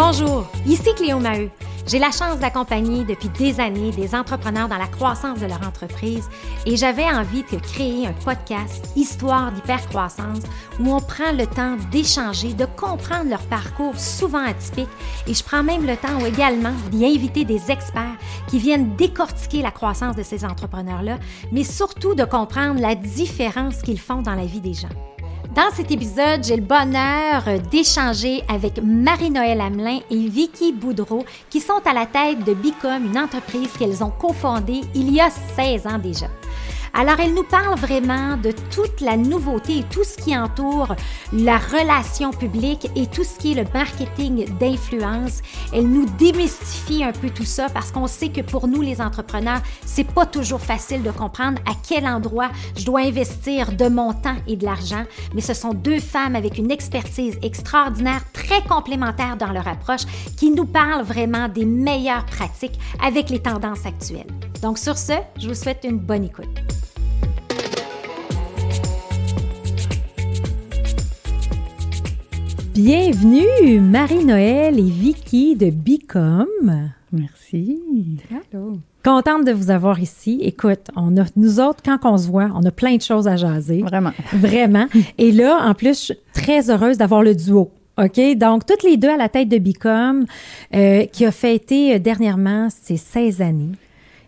Bonjour, ici Cléo Maheu. J'ai la chance d'accompagner depuis des années des entrepreneurs dans la croissance de leur entreprise et j'avais envie de créer un podcast Histoire d'hypercroissance où on prend le temps d'échanger, de comprendre leur parcours souvent atypique et je prends même le temps également d'y inviter des experts qui viennent décortiquer la croissance de ces entrepreneurs-là, mais surtout de comprendre la différence qu'ils font dans la vie des gens. Dans cet épisode, j'ai le bonheur d'échanger avec Marie-Noël Hamelin et Vicky Boudreau, qui sont à la tête de Bicom, une entreprise qu'elles ont cofondée il y a 16 ans déjà. Alors, elle nous parle vraiment de toute la nouveauté et tout ce qui entoure la relation publique et tout ce qui est le marketing d'influence. Elle nous démystifie un peu tout ça parce qu'on sait que pour nous, les entrepreneurs, c'est pas toujours facile de comprendre à quel endroit je dois investir de mon temps et de l'argent. Mais ce sont deux femmes avec une expertise extraordinaire, très complémentaire dans leur approche, qui nous parlent vraiment des meilleures pratiques avec les tendances actuelles. Donc sur ce, je vous souhaite une bonne écoute. Bienvenue Marie-Noël et Vicky de Bicom. Merci. Hello. Contente de vous avoir ici. Écoute, on a, nous autres, quand on se voit, on a plein de choses à jaser. Vraiment. Vraiment. Et là, en plus, je suis très heureuse d'avoir le duo. OK? Donc, toutes les deux à la tête de Bicom, euh, qui a fêté euh, dernièrement ses 16 années.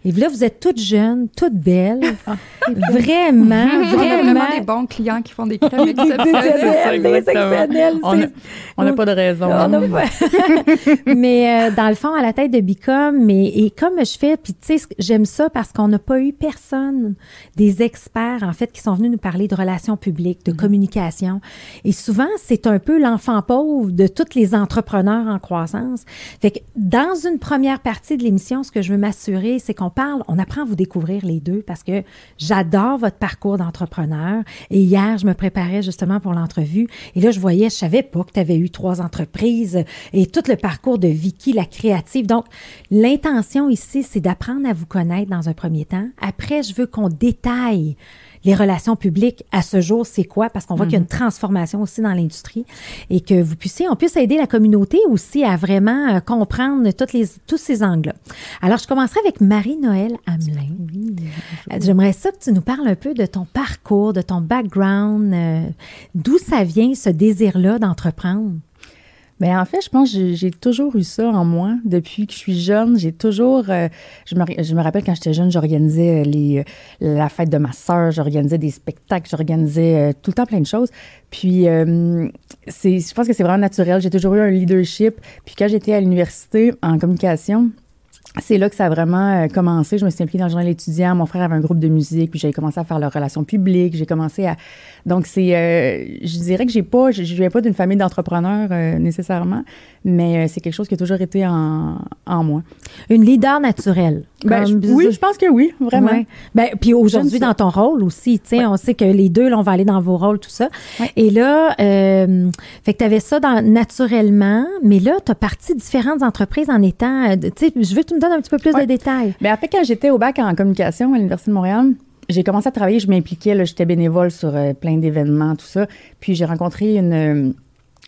Et là, vous êtes toutes jeunes, toutes belles. Ah. vraiment, On a vraiment. vraiment des bons clients qui font des crèmes exceptionnelles. des exceptionnelles, On On n'a pas de raison. On a pas- mais euh, dans le fond, à la tête de Bicom, mais et comme je fais, puis tu sais, j'aime ça parce qu'on n'a pas eu personne, des experts en fait, qui sont venus nous parler de relations publiques, de communication. Et souvent, c'est un peu l'enfant pauvre de tous les entrepreneurs en croissance. Fait que dans une première partie de l'émission, ce que je veux m'assurer, c'est qu'on parle, on apprend à vous découvrir les deux parce que j'adore votre parcours d'entrepreneur. Et hier, je me préparais justement pour l'entrevue. Et là, je voyais, je savais pas que tu avais eu trois entreprises et tout le parcours de Vicky, la créative. Donc, l'intention ici, c'est d'apprendre à vous connaître dans un premier temps. Après, je veux qu'on détaille les relations publiques à ce jour, c'est quoi? Parce qu'on voit qu'il y a une transformation aussi dans l'industrie et que vous puissiez, on puisse aider la communauté aussi à vraiment euh, comprendre toutes les, tous ces angles-là. Alors, je commencerai avec Marie-Noël Hamelin. Euh, J'aimerais ça que tu nous parles un peu de ton parcours, de ton background, euh, d'où ça vient ce désir-là d'entreprendre? Mais en fait, je pense que j'ai- toujours eu ça en moi depuis que je suis jeune. J'ai toujours, euh, je, me, je me rappelle quand j'étais jeune, j'organisais les, euh, la fête de ma sœur, j'organisais des spectacles, j'organisais euh, tout le temps plein de choses. Puis, euh, je pense que c'est vraiment naturel. J'ai toujours eu un leadership. Puis quand j'étais à l'université en communication, c'est là que ça a vraiment euh, commencé. Je me suis impliquée dans le journal étudiant. Mon frère avait un groupe de musique, puis j'avais commencé à faire leurs relations publiques. J'ai commencé à. Donc, c'est. euh, je dirais que j'ai pas. Je, je viens pas d'une famille d'entrepreneurs euh, nécessairement, mais c'est quelque chose qui a toujours été en, en moi. Une leader naturelle. Ben, je- oui, je pense que oui, vraiment. Ouais. Ben, puis aujourd'hui, dans ton rôle aussi, tu sais, on sait que les deux, là, on va aller dans vos rôles, tout ça. Ouais. Et là, euh, fait que tu avais ça dans, naturellement, mais là, tu as parti différentes entreprises en étant, euh, tu sais, je veux que tu me donnes un petit peu plus de détails. Mais en fait, quand j'étais au bac en communication à l'Université de Montréal, j'ai commencé à travailler, je m'impliquais, là, j'étais bénévole sur euh, plein d'événements, tout ça. Puis j'ai rencontré une,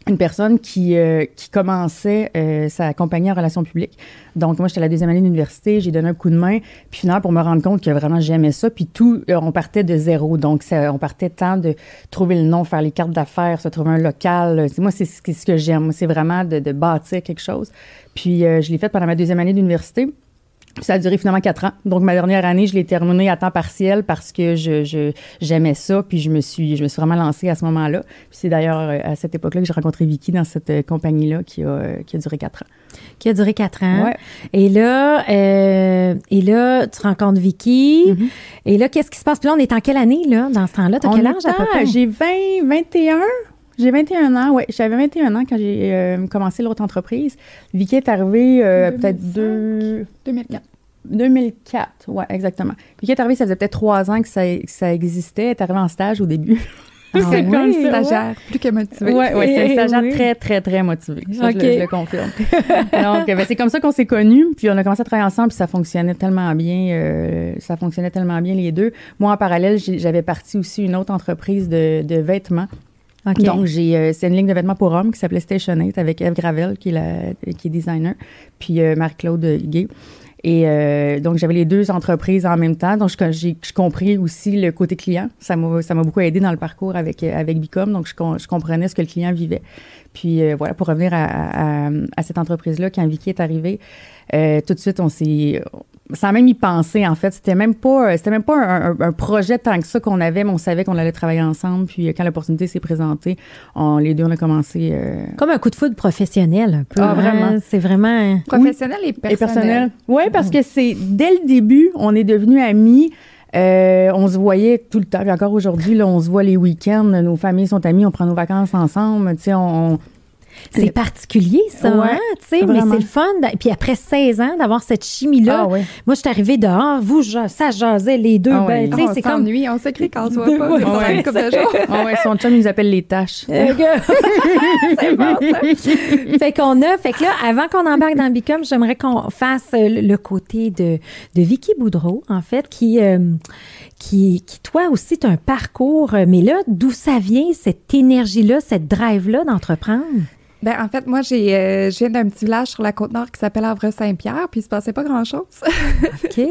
une personne qui, euh, qui commençait euh, sa compagnie en relations publiques. Donc moi, j'étais à la deuxième année d'université, j'ai donné un coup de main. Puis finalement, pour me rendre compte que vraiment j'aimais ça, puis tout, euh, on partait de zéro. Donc ça, on partait tant de trouver le nom, faire les cartes d'affaires, se trouver un local. Moi, c'est ce que, j'aime. C'est vraiment de, de bâtir quelque chose. Puis euh, je l'ai fait pendant ma deuxième année d'université. Ça a duré finalement quatre ans. Donc ma dernière année, je l'ai terminée à temps partiel parce que je, je- j'aimais ça. Puis je me suis je me suis vraiment lancée à ce moment-là. Puis c'est d'ailleurs euh, à cette époque-là que j'ai rencontré Vicky dans cette euh, compagnie-là qui a euh, qui a duré quatre ans. Qui a duré quatre ans. Ouais. Et là, euh, et là, tu rencontres Vicky. Mhm. Et là, qu'est-ce qui se passe? Puis là, on est en quelle année, là, dans ce temps-là? T'as On quel âge à peu près? J'ai 20, 21. J'ai 21 ans, ouais. J'avais 21 ans quand j'ai euh, commencé l'autre entreprise. Vicky est arrivée euh, 2005. peut-être deux, 2004. 2004, ouais, exactement. Vicky est arrivée, ça faisait peut-être trois ans que ça, que ça existait. Elle est arrivée en stage au début. Ah C'est oui, comme. Stagiaire, plus que motivé. Ouais, ouais, c'est un stagiaire oui. très, très, très motivé. Ça, je, le, je le confirme. Donc, euh, ben, c'est comme ça qu'on s'est connus, puis on a commencé à travailler ensemble, puis ça fonctionnait tellement bien, euh, ça fonctionnait tellement bien les deux. Moi, en parallèle, j'avais parti aussi une autre entreprise de, de vêtements Donc, j'ai, euh, c'est une ligne de vêtements pour hommes qui s'appelait Station 8 avec Eve Gravel, qui est, la, qui est designer, puis euh, Marie-Claude Huguet. Et euh, donc, j'avais les deux entreprises en même temps. Donc, j'ai compris aussi le côté client. Ça m'a ça m'a beaucoup aidé dans le parcours avec, euh, avec Bicom. Donc, je, je comprenais ce que le client vivait. Puis, euh, voilà, pour revenir à, à, à cette entreprise-là, quand Vicky est arrivée, euh, tout de suite, on s'est... Sans même y penser, en fait. C'était même pas, c'était même pas un, un- un projet tant que ça qu'on avait, mais on savait qu'on allait travailler ensemble. Puis, euh, quand l'opportunité s'est présentée, on, les deux, on a commencé... euh, Comme un coup de foudre professionnel, un peu. Ah, vraiment. hein? C'est vraiment. Professionnel et personnel. Et personnel. Oui, parce que c'est dès le début, on est devenus amis. Euh, on se voyait tout le temps. Puis encore aujourd'hui, là, on se voit les week-ends. Nos familles sont amies. On prend nos vacances ensemble. Tu sais, on, C'est particulier, ça, Ouais, hein, tu sais, mais c'est le fun. Puis après 16 ans, d'avoir cette chimie-là. Ah ouais. Moi, je suis arrivée dehors, vous, ja- ça jasait les deux. Ah ben, ouais. tu sais, c'est comme. s'ennuie, on s'écrit quand on se voit pas. Jours. Ah ouais, son chum, il nous appelle les tâches. c'est bon, ça. fait qu'on a, fait que là, avant qu'on embarque dans Bicom, j'aimerais qu'on fasse euh, le, côté de, de Vicky Boudreau, en fait, qui, euh, qui, qui, toi aussi, tu as un parcours, euh, mais là, d'où ça vient, cette énergie-là, cette drive-là d'entreprendre? Ben, en fait, moi, j'ai, euh, je viens d'un petit village sur la Côte-Nord qui s'appelle Havre-Saint-Pierre, puis il se passait pas grand-chose. OK.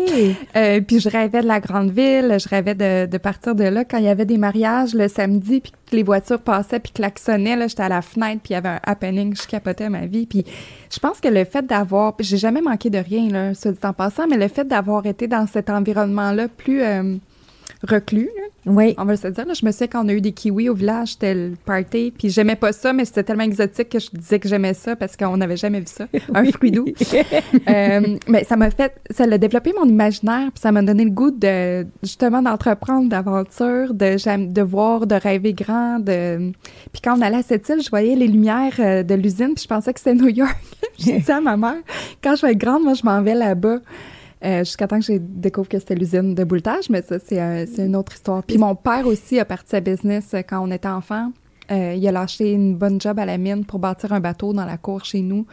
Euh, puis je rêvais de la grande ville, je rêvais de, de partir de là. Quand il y avait des mariages le samedi, puis que les voitures passaient, puis klaxonnaient, là, j'étais à la fenêtre, puis il y avait un happening, je capotais ma vie. Puis je pense que le fait d'avoir, j'ai jamais manqué de rien, là, ça dit en passant, mais le fait d'avoir été dans cet environnement-là plus euh, reclus, là, Oui. on va se dire, là, je me souviens quand on a eu des kiwis au village, c'était le party, puis j'aimais pas ça, mais c'était tellement exotique que je disais que j'aimais ça parce qu'on n'avait jamais vu ça, un fruit doux. Euh, mais ça m'a fait, ça l'a développé mon imaginaire, puis ça m'a donné le goût de justement d'entreprendre, d'aventure, de de voir, de rêver grand, de. Puis quand on allait à cette île, je voyais les lumières euh, de l'usine, puis je pensais que c'était New York. J'ai dit à ma mère, quand je vais être grande, moi je m'en vais là-bas. Euh, jusqu'à temps que j'ai découvre que c'était l'usine de bouletage, mais ça, c'est un- c'est une autre histoire. Puis mon père aussi a parti sa business euh, quand on était enfant. Euh, il a lâché une bonne job à la mine pour bâtir un bateau dans la cour chez nous.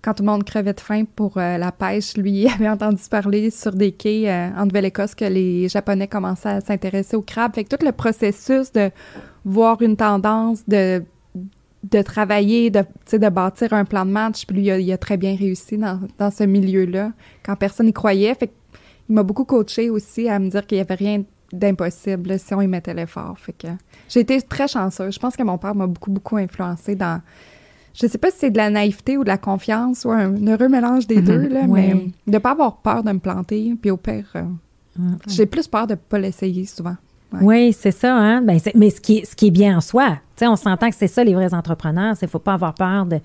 Quand tout le monde crevait de faim pour euh, la pêche, lui avait entendu parler sur des quais euh, en Nouvelle-Écosse que les Japonais commençaient à s'intéresser aux crabes. Fait que tout le processus de voir une tendance, de de travailler, de, bâtir un plan de match. Puis lui, il a, il a très bien réussi dans, dans ce milieu-là, quand personne n'y croyait. Fait il m'a beaucoup coaché aussi à me dire qu'il n'y avait rien d'impossible si on y mettait l'effort. Fait que j'ai été très chanceuse. Je pense que mon père m'a beaucoup, beaucoup influencé dans... Je sais pas si c'est de la naïveté ou de la confiance ou un heureux mélange des deux, là, mais de pas avoir peur de me planter. Puis au pire, euh, j'ai plus peur de pas l'essayer souvent. Ouais. Oui, c'est ça. Hein? Ben, mais ce qui, est, ce qui est bien en soi, on s'entend que c'est ça les vrais entrepreneurs. Il ne faut pas avoir peur de,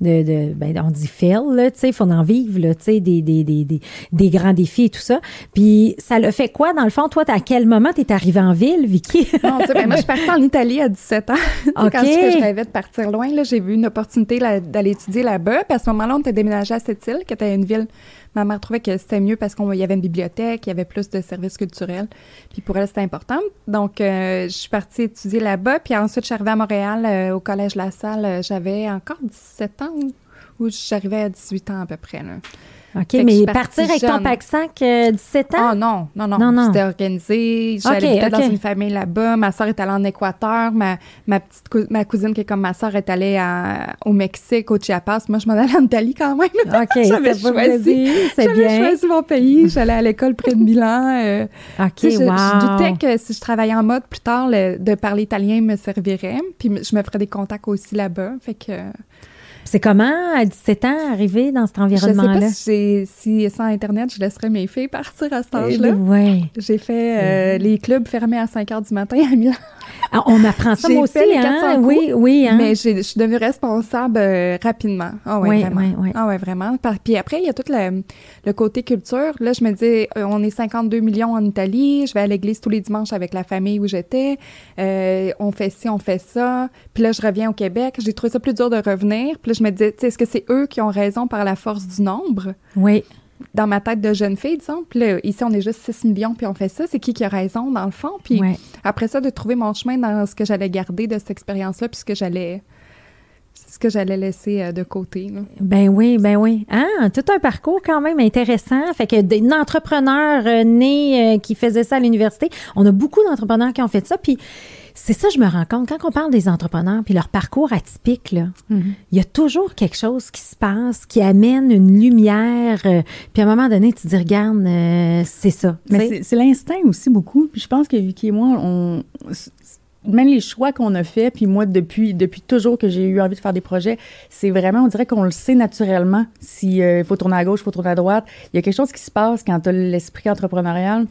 de, de ben, on dit fail, il faut en vivre, là, des, des, des, des, des grands défis et tout ça. Puis ça le fait quoi, dans le fond? Toi, à quel moment tu es arrivée en ville, Vicky? Non, ben, moi, je suis partie en Italie à 17 ans. Quand je, je rêvais de partir loin, là, j'ai vu une opportunité d'aller étudier là-bas. Puis à ce moment-là, on était déménagé à cette île, qui était une ville. Ma mère trouvait que c'était mieux parce qu'il y avait une bibliothèque, il y avait plus de services culturels. Puis pour elle, c'était important. Donc, euh, je suis partie étudier là-bas. Puis ensuite, je suis arrivée à Montréal, euh, au Collège La Salle. Euh, J'avais encore 17 ans ou, j'arrivais à 18 ans à peu près. OK, mais partir avec ton pack-sac euh, 17 ans? Ah non, non, non. Non, non. C'était organisé. J'allais dans une famille là-bas. Ma soeur est allée en Équateur. Ma, ma petite cou- ma cousine qui est comme ma soeur est allée à- au Mexique, au Chiapas. Moi, je m'en allais en Italie quand même. OK, J'avais choisi. c'est bien. choisi mon pays. J'allais à l'école près de Milan. euh, OK, tu sais, je, wow. je doutais que si je travaillais en mode plus tard, le- de parler italien me servirait. Puis je me ferais des contacts aussi là-bas. Fait que C'est comment, à 17 ans, arriver dans cet je sais environnement-là? pas si, sans Internet, je laisserais mes filles partir à cet âge-là. Oui. J'ai fait euh, les clubs fermés à 5 heures du matin à Milan. Ah, on apprend ça, moi aussi, hein? 400 Oui, oui, hein? Mais j'ai- je suis devenue responsable euh, rapidement. Ah ouais, Oui, vraiment. oui, oui. Ah ouais, vraiment. Puis après, il y a tout le, le côté culture. Là, je me dis, euh, on est 52 millions en Italie. Je vais à l'église tous les dimanches avec la famille où j'étais. Euh, on fait ci, on fait ça. Puis là, je reviens au Québec. J'ai trouvé ça plus dur de revenir. Puis là, je me disais, tu sais, est-ce que c'est eux qui ont raison par la force du nombre? Oui. Dans ma tête de jeune fille, disons. Puis là, ici, on est juste 6 millions, puis on fait ça. C'est qui qui a raison, dans le fond? Puis Ouais. après ça, de trouver mon chemin dans ce que j'allais garder de cette expérience-là, puis ce que j'allais ce que j'allais laisser euh, de côté. là. Ben oui, ben oui. Ah, tout un parcours quand même intéressant. Fait que des entrepreneurs euh, nés euh, qui faisaient ça à l'université, on a beaucoup d'entrepreneurs qui ont fait ça. Puis c'est ça, je me rends compte, quand on parle des entrepreneurs puis leur parcours atypique, là, Mm-hmm. il y a toujours quelque chose qui se passe, qui amène une lumière. euh, puis à un moment donné, tu te dis, regarde, euh, c'est ça. Mais c'est- l'instinct aussi beaucoup. Puis je pense que Vicky et moi, on, même les choix qu'on a faits, puis moi, depuis, depuis toujours que j'ai eu envie de faire des projets, c'est vraiment, on dirait qu'on le sait naturellement. S'il faut tourner à gauche, il faut tourner à droite. Il y a quelque chose qui se passe quand tu as l'esprit entrepreneurial.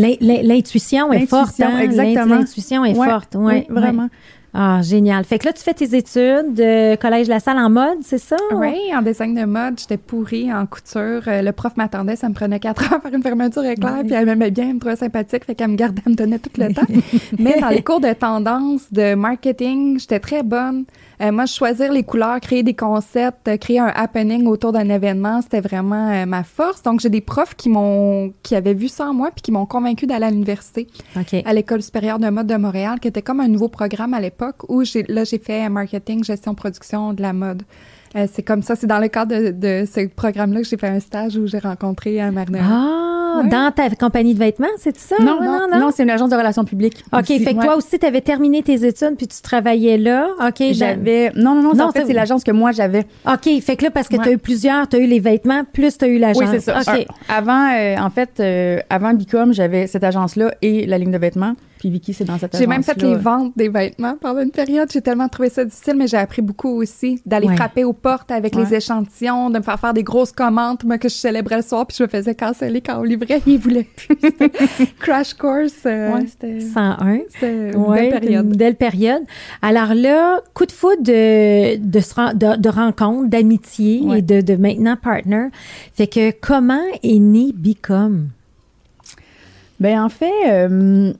L'in- l'in- L'intuition est forte. Hein? exactement. L'intuition est Ouais, forte. Ouais, oui, vraiment. ouais. Ah, génial. Fait que là, tu fais tes études de Collège La Salle en mode, c'est ça? Oui, en design de mode, j'étais pourrie en couture. Euh, le prof m'attendait, ça me prenait quatre heures faire une fermeture éclair, puis elle m'aimait bien, elle me trouvait sympathique, fait qu'elle me gardait, elle me donnait tout le temps. Mais dans les cours de tendance, de marketing, j'étais très bonne. Euh, moi, choisir les couleurs, créer des concepts, euh, créer un happening autour d'un événement, c'était vraiment euh, ma force. Donc, j'ai des profs qui m'ont, qui avaient vu ça en moi, puis qui m'ont convaincu d'aller à l'université à l'école supérieure de mode de Montréal, qui était comme un nouveau programme à l'époque où j'ai là j'ai fait marketing, gestion, production de la mode. Euh, c'est comme ça, c'est dans le cadre de, de ce programme-là que j'ai fait un stage où j'ai rencontré euh, Marne. Ah, Ouais. dans ta compagnie de vêtements, c'est ça? Non, Ouais, non, non, c'est une agence de relations publiques. OK, aussi. fait que Ouais. toi aussi, tu avais terminé tes études puis tu travaillais là. OK, j'avais. Non, non, non, Non, en fait, c'est l'agence que moi j'avais. OK, fait que là, parce que tu as Ouais. eu plusieurs, tu as eu les vêtements, plus tu as eu l'agence. Oui, c'est ça. OK. Un- Avant, euh, en fait, euh, avant Bicom, j'avais cette agence-là et la ligne de vêtements. Puis Vicky, c'est dans cette J'ai même fait les ventes des vêtements pendant une période. J'ai tellement trouvé ça difficile, mais j'ai appris beaucoup aussi d'aller Ouais. frapper aux portes avec Ouais. les échantillons, de me faire faire des grosses commandes, moi que je célébrais le soir, puis je me faisais canceller quand on livrait, ils voulaient plus. Crash course. euh, Ouais, c'était. 101. C'était une belle période. Une belle période. Alors là, coup de foudre de, de, se ren- de, de rencontre, d'amitié Ouais. et de, de maintenant partner. Fait que comment est né Bicom? Ben en fait, euh,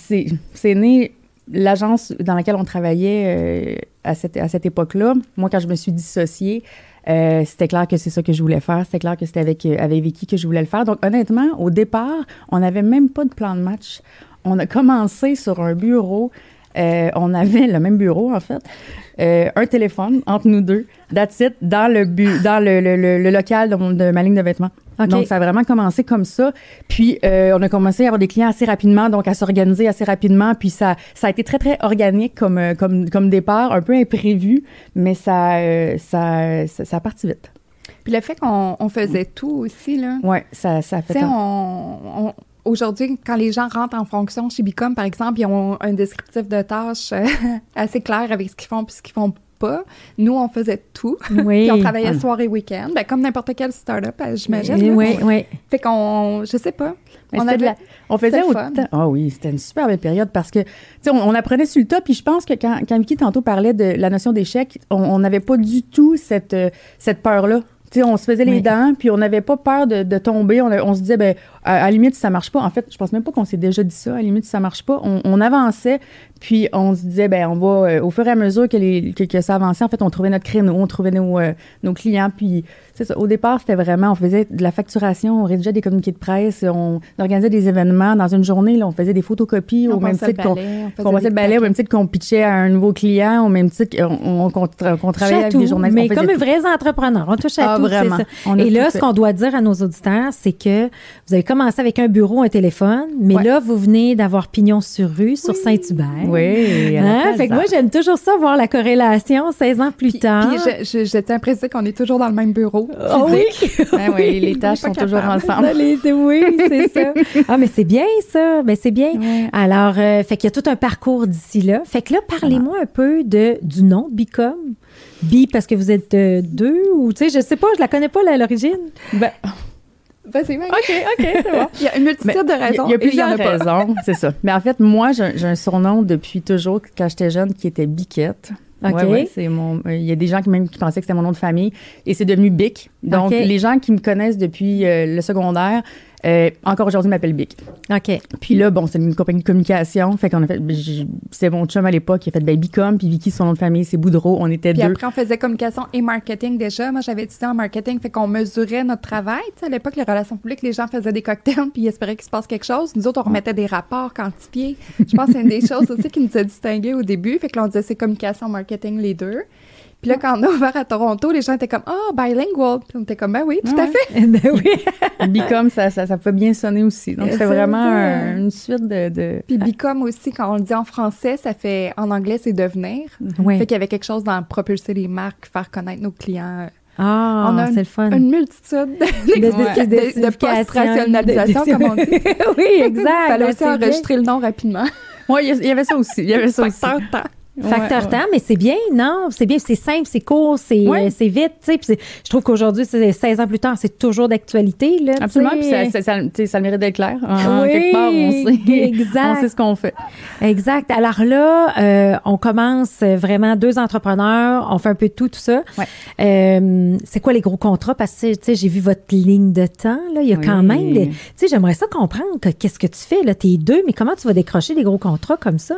c'est né l'agence dans laquelle on travaillait euh, à cette, à cette époque-là. Moi, quand je me suis dissociée, euh, c'était clair que c'est ça que je voulais faire. C'était clair que c'était avec, euh, avec Vicky que je voulais le faire. Donc, honnêtement, au départ, on n'avait même pas de plan de match. On a commencé sur un bureau. Euh, on avait le même bureau, en fait. Euh, un téléphone entre nous deux. That's it, dans le, bu dans le, le, le, le local de, mon- de ma ligne de vêtements. Donc, ça a vraiment commencé comme ça. Puis, euh, on a commencé à avoir des clients assez rapidement, donc à s'organiser assez rapidement. Puis, ça, ça a été très, très organique comme, comme, comme départ, un peu imprévu, mais ça, ça, ça, ça a parti vite. Puis le fait qu'on on faisait tout aussi, là. Ouais, ça, ça a Tu fait sais, on- aujourd'hui, quand les gens rentrent en fonction chez Bicom, par exemple, ils ont un descriptif de tâches euh, assez clair avec ce qu'ils font puis ce qu'ils font pas. Nous, on faisait tout. Oui. Puis on travaillait Ah. soir et week-end, ben, comme n'importe quelle start-up, euh, j'imagine. Oui, oui, oui. Fait qu'on, je sais pas. Mais on avait- la- on faisait autant. Ah oui, c'était une super belle période parce que, tu sais, on, on apprenait sur le tas. Puis je pense que quand, quand Vicky tantôt parlait de la notion d'échec, on on n'avait pas du tout cette, euh, cette peur-là. On se faisait les Oui. dents, puis on n'avait pas peur de, de tomber. On, se disait, ben, à, à la limite, si ça marche pas. En fait, je pense même pas qu'on s'est déjà dit ça. À la limite, si ça marche pas, on, on avançait, puis on se disait, ben, on va, euh, au fur et à mesure que, les, que, que ça avançait, en fait, on trouvait notre créneau, on trouvait nos, euh, nos clients, puis c'est ça. Au départ, c'était vraiment, on faisait de la facturation, on rédigeait des communiqués de presse, on organisait des événements. Dans une journée, là, on faisait des photocopies On au même titre qu'on on passait des le balai, au même titre qu'on pitchait à un nouveau client, au même titre qu'on on, qu'on travaillait avec des journalistes. mais on comme vrais entrepreneurs. On touche à Ah, tout, vraiment. ça. On Et là, ce qu'on doit dire à nos auditeurs, c'est que vous avez commencé avec un bureau, un téléphone, mais Ouais. là, vous venez d'avoir pignon sur rue, sur Saint-Hubert. Oui, Hein? Fait que moi, j'aime toujours ça, voir la corrélation 16 ans plus Puis, tard. puis je, je, à préciser qu'on est toujours dans le même bureau. Ah oui? Ah oui, les tâches sont toujours ensemble. Ça, les- oui, c'est ça. Ah, mais c'est bien, ça. Mais c'est bien. Ouais. Alors, euh, fait qu'il y a tout un parcours d'ici là. Fait que là, parlez-moi un peu de, du nom Bicom. Bi parce que vous êtes euh, deux ou, tu sais, je sais pas, je la connais pas, là, à l'origine. Ben, Vas-y. OK, OK, c'est bon. Il y a une multitude Mais de raisons. Il y a plusieurs raisons, c'est ça. Mais en fait, moi, j'ai un surnom depuis toujours, quand j'étais jeune, qui était Biquette. OK. Ouais, ouais, c'est mon. euh, Il y a des gens qui même qui pensaient que c'était mon nom de famille et c'est devenu Bic. Donc les gens qui me connaissent depuis euh, le secondaire, euh, encore aujourd'hui m'appellent Bic. OK. Puis là, bon, c'est une compagnie de communication, fait qu'on a fait. C'est mon chum à l'époque qui a fait ben, Bicom, puis Vicky son nom de famille c'est Boudreau. On était Puis deux. après, on faisait communication et marketing déjà. Moi, j'avais étudié en marketing, fait qu'on mesurait notre travail. À l'époque, les relations publiques, les gens faisaient des cocktails puis ils espéraient qu'il se passe quelque chose. Nous autres, on remettait des rapports quantifiés. Je pense que c'est une des choses aussi qui nous a distingués au début. Fait que là, on disait c'est communication, marketing, les deux. Puis là, quand on a ouvert à Toronto, les gens étaient comme, oh, bilingual. Puis on était comme, ben oui, tout à fait. Ben oui. Bicom, ça, ça, ça peut bien sonner aussi. Donc, c'est vraiment un- une suite de... de... Puis Bicom aussi, quand on le dit en français, ça fait, en anglais, c'est devenir. Oui. Fait qu'il y avait quelque chose dans propulser les marques, faire connaître nos clients. Ah, On a c'est le fun. Une multitude de, de- de, post-rationalisation, comme on dit. oui, exact. Fallait Ben, aussi bien. enregistrer le nom rapidement. Oui, il il y avait ça aussi. Il y avait ça aussi. Facteur temps. Ouais, mais c'est bien, non? C'est bien, c'est simple, c'est court, c'est Ouais. euh, vite, tu sais. puis Je trouve qu'aujourd'hui, c'est 16 ans plus tard, c'est toujours d'actualité, là. tu Absolument, puis ça, ça, ça, tu sais, ça le mérite d'être clair. En, en Oui, quelque part, on sait, exact. on sait ce qu'on fait. Exact. Alors là, euh, on commence vraiment deux entrepreneurs, on fait un peu de tout, tout ça. Ouais. Euh, c'est quoi les gros contrats? Parce que, tu sais, j'ai vu votre ligne de temps, là. Il y a Oui. quand même des... Tu sais, j'aimerais ça comprendre que qu'est-ce que tu fais, là. T'es deux, mais comment tu vas décrocher des gros contrats comme ça?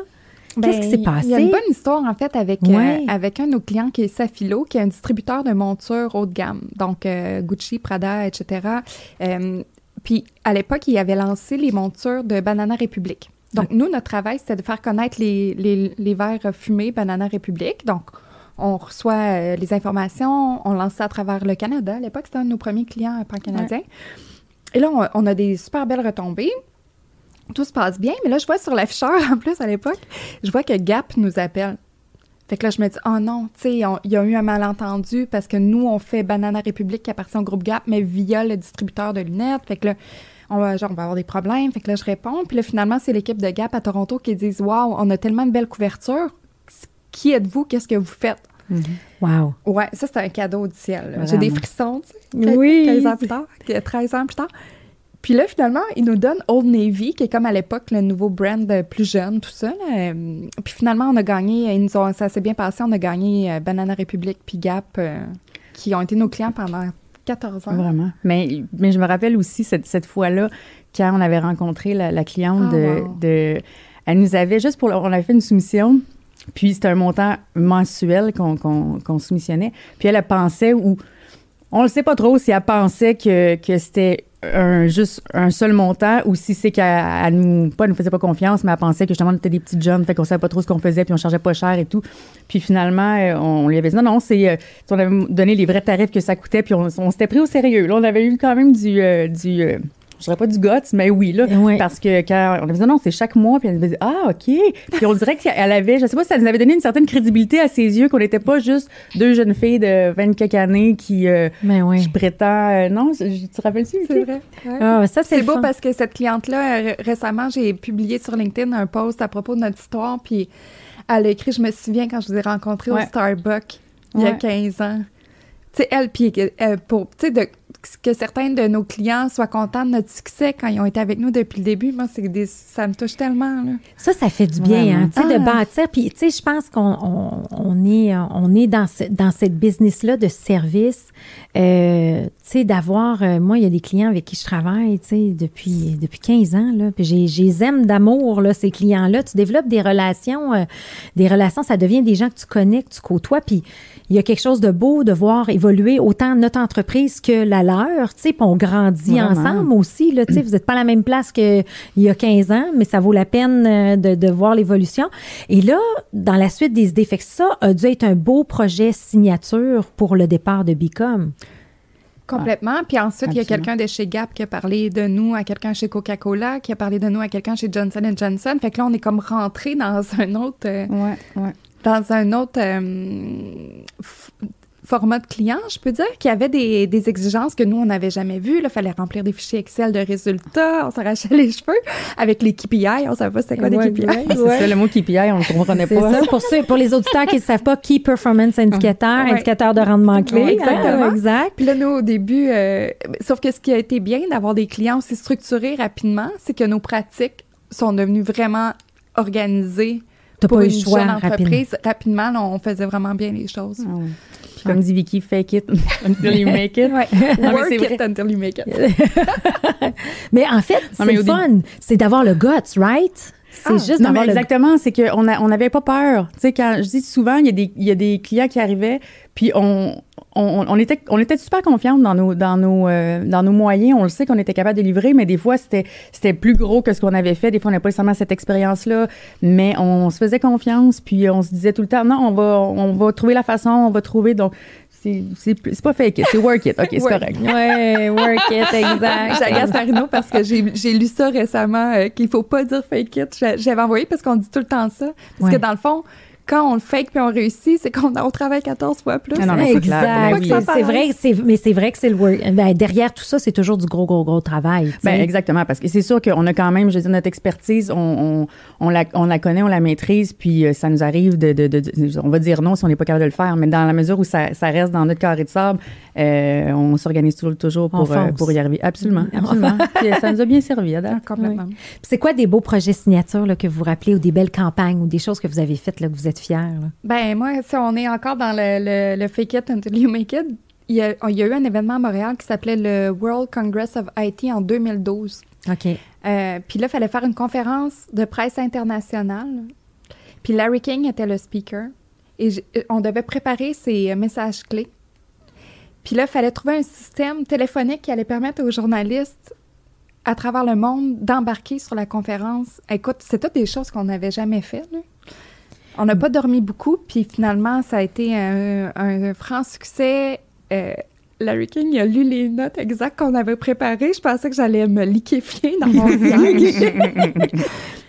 Qu'est-ce qui s'est Ben, passé? Il y a une bonne histoire, en fait, avec, Ouais. euh, avec un de nos clients qui est Safilo, qui est un distributeur de montures haut de gamme. Donc, euh, Gucci, Prada, etc. Euh, puis, à l'époque, il avait lancé les montures de Banana République. Donc, nous, notre travail, c'était de faire connaître les, les, les verres fumés Banana République. Donc, on reçoit les informations, on lance ça à travers le Canada. À l'époque, c'était un de nos premiers clients pan-canadiens. Et là, on, on a des super belles retombées. Tout se passe bien, mais là, je vois sur l'afficheur, en plus, à l'époque, je vois que Gap nous appelle. Fait que là, je me dis, oh non, tu sais, il y a eu un malentendu parce que nous, on fait Banana République qui appartient au groupe Gap, mais via le distributeur de lunettes. Fait que là, on va, genre, on va avoir des problèmes. Fait que là, je réponds. Puis là, finalement, c'est l'équipe de Gap à Toronto qui disent, waouh, on a tellement de belles couvertures. Qui êtes-vous? Qu'est-ce que vous faites? Wow. Ouais, ça, c'est un cadeau du ciel. J'ai des frissons, tu sais, Oui. 15 ans plus tard, 13 ans plus tard. Puis là, finalement, ils nous donnent Old Navy, qui est comme à l'époque le nouveau brand euh, plus jeune, tout ça. là. Euh, Puis finalement, on a gagné, ils nous ont, ça s'est bien passé, on a gagné euh, Banana Republic puis Gap, euh, qui ont été nos clients pendant 14 ans. Vraiment. Mais, mais je me rappelle aussi cette, cette fois-là, quand on avait rencontré la, la cliente Ah, de, wow. de- Elle nous avait, juste pour. On avait fait une soumission, puis c'était un montant mensuel qu'on soumissionnait. Puis elle, elle pensait, ou. On ne sait pas trop si elle pensait que, que c'était un, juste un seul montant ou si c'est qu'elle elle nous, pas, nous faisait pas confiance, mais elle pensait que justement, on était des petites jeunes, fait qu'on savait pas trop ce qu'on faisait, puis on chargeait pas cher et tout. Puis finalement, euh, on lui avait dit non, non, c'est. euh, on avait donné les vrais tarifs que ça coûtait, puis on, s'était pris au sérieux. Là, on avait eu quand même du. euh, du je dirais pas du guts, mais oui, là. Ouais. Parce que quand on avait dit non, c'est chaque mois, puis elle nous avait dit ah, OK. Puis on dirait qu'elle avait, je sais pas si ça nous avait donné une certaine crédibilité à ses yeux, qu'on n'était pas juste deux jeunes filles de 20 quelques années qui, euh, oui. qui prétendent. euh, non, je- tu te rappelles-tu? C'est vrai. ouais. Ah, ça, c'est beau fun. parce que cette cliente-là, euh, récemment, j'ai publié sur LinkedIn un post à propos de notre histoire, puis elle a écrit, je me souviens quand je vous ai rencontré Ouais. au Starbucks il y a Ouais. 15 ans. Tu sais, elle, puis euh, pour, tu sais, de- que certains de nos clients soient contents de notre succès quand ils ont été avec nous depuis le début, moi, c'est des, ça me touche tellement, là. Ça, ça fait du bien, Vraiment. hein, tu sais, de Ah. bâtir. Puis, tu sais, je pense qu'on on, on est, on est dans, ce, dans cette business-là de service. Euh, sais, d'avoir... euh, moi, il y a des clients avec qui je travaille, tu sais, depuis, depuis 15 ans, là. Puis, j'ai- les aime d'amour, là, ces clients-là. Tu développes des relations. euh, des relations, ça devient des gens que tu connais, que tu côtoies. Puis, il y a quelque chose de beau de voir évoluer autant notre entreprise que la leur, tu sais, puis on grandit Vraiment. ensemble aussi, là, tu sais, vous n'êtes pas à la même place qu'il y a 15 ans, mais ça vaut la peine euh, de, de voir l'évolution. Et là, dans la suite des idées, fait que ça a dû être un beau projet signature pour le départ de Bicom. Complètement. Puis ensuite, il y a quelqu'un de chez Gap qui a parlé de nous à quelqu'un chez Coca-Cola, qui a parlé de nous à quelqu'un chez Johnson Johnson. Fait que là, on est comme rentré dans un autre, euh, Ouais, ouais. dans un autre euh, format de client, je peux dire, qui avait des, des exigences que nous, on n'avait jamais vues. Il fallait remplir des fichiers Excel de résultats, on s'arrachait les cheveux. Avec les KPI, on savait pas c'était quoi Ouais, des KPI. ouais, C'est ça, le mot KPI, on ne le comprenait C'est pas. ça, pour, ceux, pour les auditeurs qui ne savent pas, Key Performance Indicator, Ouais. indicateur de rendement clé. Ouais, exactement. hein, exact. Puis là, nous, au début, euh, sauf que ce qui a été bien d'avoir des clients aussi structurés rapidement, c'est que nos pratiques sont devenues vraiment organisées T'as pour pas eu une choix jeune rapidement. entreprise. Rapidement, là, on faisait vraiment bien les choses. Ah ouais. Comme dit Vicky, fake it until you make it. Ouais. mais Work c'est it until you make it. Mais en fait, c'est mais fun. C'est d'avoir le guts, right? C'est Ah, juste Non, mais exactement, c'est qu'on on n'avait pas peur. Tu sais, quand je dis souvent, il y, a des, il y a des clients qui arrivaient, Puis on, on, on était, on était super confiante dans nos, dans nos, euh, dans nos moyens. On le sait qu'on était capable de livrer, mais des fois, c'était, c'était plus gros que ce qu'on avait fait. Des fois, on n'avait pas nécessairement cette expérience-là, mais on se faisait confiance, puis on se disait tout le temps, non, on va, on va trouver la façon, on va trouver. Donc, c'est, pas fake it, c'est work it. OK, c'est correct. Ouais, work it, exact. J'agace Marino parce que j'ai j'ai lu ça récemment euh, qu'il faut pas dire fake it. J'a- J'avais envoyé parce qu'on dit tout le temps ça. Parce Ouais. que dans le fond, quand on le fake puis on réussit, c'est qu'on on travaille 14 fois plus. Ah non, mais Exact. oui. C'est vrai, mais c'est vrai que c'est le work. Ben, derrière tout ça, c'est toujours du gros, gros, gros travail. Ben, exactement, parce que c'est sûr qu'on a quand même, je veux dire, notre expertise, on, on, on, la, on la connaît, on la maîtrise, puis euh, ça nous arrive de, de, de- de- on va dire non si on n'est pas capable de le faire, mais dans la mesure où ça, ça reste dans notre carré de sable, euh, on s'organise toujours, toujours pour, euh, pour y arriver. Absolument, Mm. absolument. Puis, ça nous a bien servi, complètement. C'est quoi des beaux projets signatures là, que vous vous rappelez ou des belles campagnes ou des choses que vous avez faites là, que vous êtes là? Ben moi, si on est encore dans le, le, le fake it until you make it, il y, a, il y a eu un événement à Montréal qui s'appelait le World Congress of IT en 2012. OK. Euh, puis là, il fallait faire une conférence de presse internationale. Puis Larry King était le speaker. Et on devait préparer ses euh, messages clés. Puis là, il fallait trouver un système téléphonique qui allait permettre aux journalistes à travers le monde d'embarquer sur la conférence. Écoute, c'est toutes des choses qu'on n'avait jamais fait. là. On n'a pas dormi beaucoup, puis finalement, ça a été un, un franc succès. Euh, Larry King il a lu les notes exactes qu'on avait préparées. Je pensais que j'allais me liquéfier dans mon siège.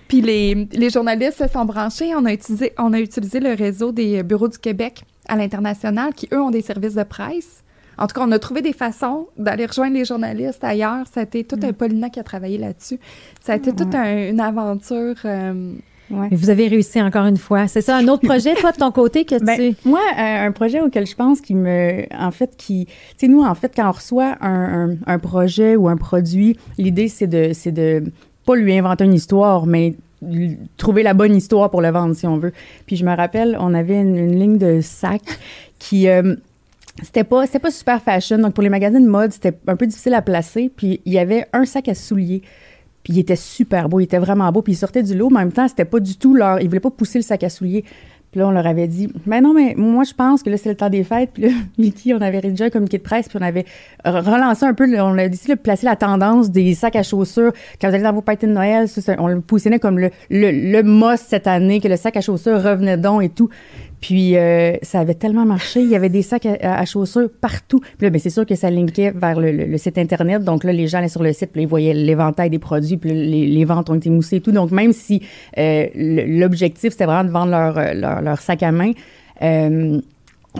Puis les, les journalistes se sont branchés. On a, utilisé, on a utilisé le réseau des bureaux du Québec à l'international qui, eux, ont des services de presse. En tout cas, on a trouvé des façons d'aller rejoindre les journalistes ailleurs. Ça a été tout un Paulina qui a travaillé là-dessus. Ça a été toute un- une aventure. euh, Ouais. Vous avez réussi encore une fois. C'est ça, un autre projet, toi, de ton côté, que Ben, tu... moi, euh, un projet auquel je pense qui me, en fait, qui, tu sais, nous, en fait, quand on reçoit un, un, un projet ou un produit, l'idée, c'est de, c'est de pas lui inventer une histoire, mais trouver la bonne histoire pour le vendre, si on veut. Puis je me rappelle, on avait une, une ligne de sac qui, euh, c'était pas, c'était pas super fashion. Donc, pour les magasins de mode, c'était un peu difficile à placer. Puis, il y avait un sac à souliers. Puis, il était super beau. Il était vraiment beau. Puis, il sortait du lot. Mais en même temps, c'était pas du tout leur. Ils voulaient pas pousser le sac à souliers. Puis là, on leur avait dit, ben non, mais moi, je pense que là, c'est le temps des fêtes. Puis là, Vicky, on avait rédigé un communiqué de presse, puis on avait relancé un peu, on a décidé de placer la tendance des sacs à chaussures. Quand vous allez dans vos parties de Noël, on le positionnait comme le, le, le must cette année, que le sac à chaussures revenait donc et tout. Puis euh, ça avait tellement marché, il y avait des sacs à, chaussures partout. Puis là, ben, c'est sûr que ça linkait vers le, le- le site internet. Donc là, les gens allaient sur le site, puis là, ils voyaient l'éventail des produits, puis les, les ventes ont été moussées et tout. Donc même si euh, l'objectif c'était vraiment de vendre leur, euh, leur, leur sac à main. euh,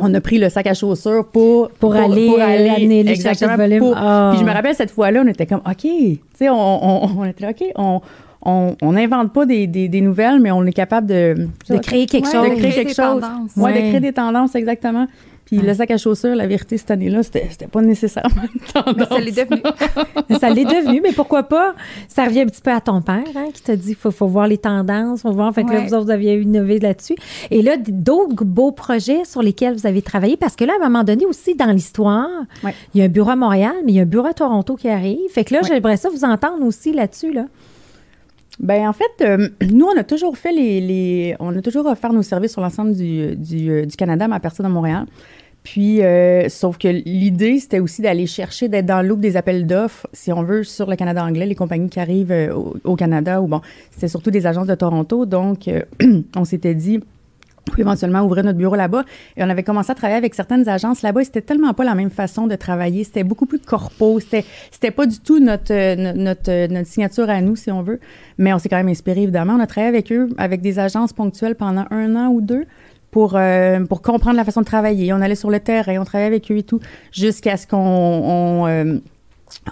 on a pris le sac à chaussures pour Pour aller, euh, amener les exactement, volume. pour- Ah. Puis je me rappelle cette fois-là, on était comme OK, tu sais, on, on, on était là, OK, on on on n'invente pas des, des, des nouvelles, mais on est capable de De créer quelque Ouais, chose. de créer créer quelque des chose. tendances. Ouais, Ouais. de créer des tendances exactement. Puis le sac à chaussures, la vérité cette année-là, c'était c'était pas nécessairement une tendance. ça l'est devenu. ça l'est devenu, mais pourquoi pas? Ça revient un petit peu à ton père, hein, qui t'a dit faut, faut voir les tendances, faut voir. Fait que là, vous autres, vous aviez innové là-dessus. Et là, d'autres beaux projets sur lesquels vous avez travaillé, parce que là, à un moment donné aussi, dans l'histoire, Ouais. il y a un bureau à Montréal, mais il y a un bureau à Toronto qui arrive. Fait que là, Ouais. j'aimerais ça vous entendre aussi là-dessus, là. Ben en fait, euh, nous on a toujours fait les, les on a toujours offert nos services sur l'ensemble du, du, euh, du Canada, mais à partir de Montréal. Puis, euh, sauf que l'idée, c'était aussi d'aller chercher, d'être dans l'ouple des appels d'offres, si on veut, sur le Canada anglais, les compagnies qui arrivent au, au Canada, ou bon, c'était surtout des agences de Toronto. Donc, on s'était dit, peut éventuellement ouvrir notre bureau là-bas. Et on avait commencé à travailler avec certaines agences là-bas et c'était tellement pas la même façon de travailler. C'était beaucoup plus corpo. C'était, c'était pas du tout notre, euh, no- notre, euh, notre signature à nous, si on veut. Mais on s'est quand même inspiré, évidemment. On a travaillé avec eux, avec des agences ponctuelles pendant un an ou deux pour, euh, pour comprendre la façon de travailler. On allait sur le terrain, on travaillait avec eux et tout, jusqu'à ce qu'on... on,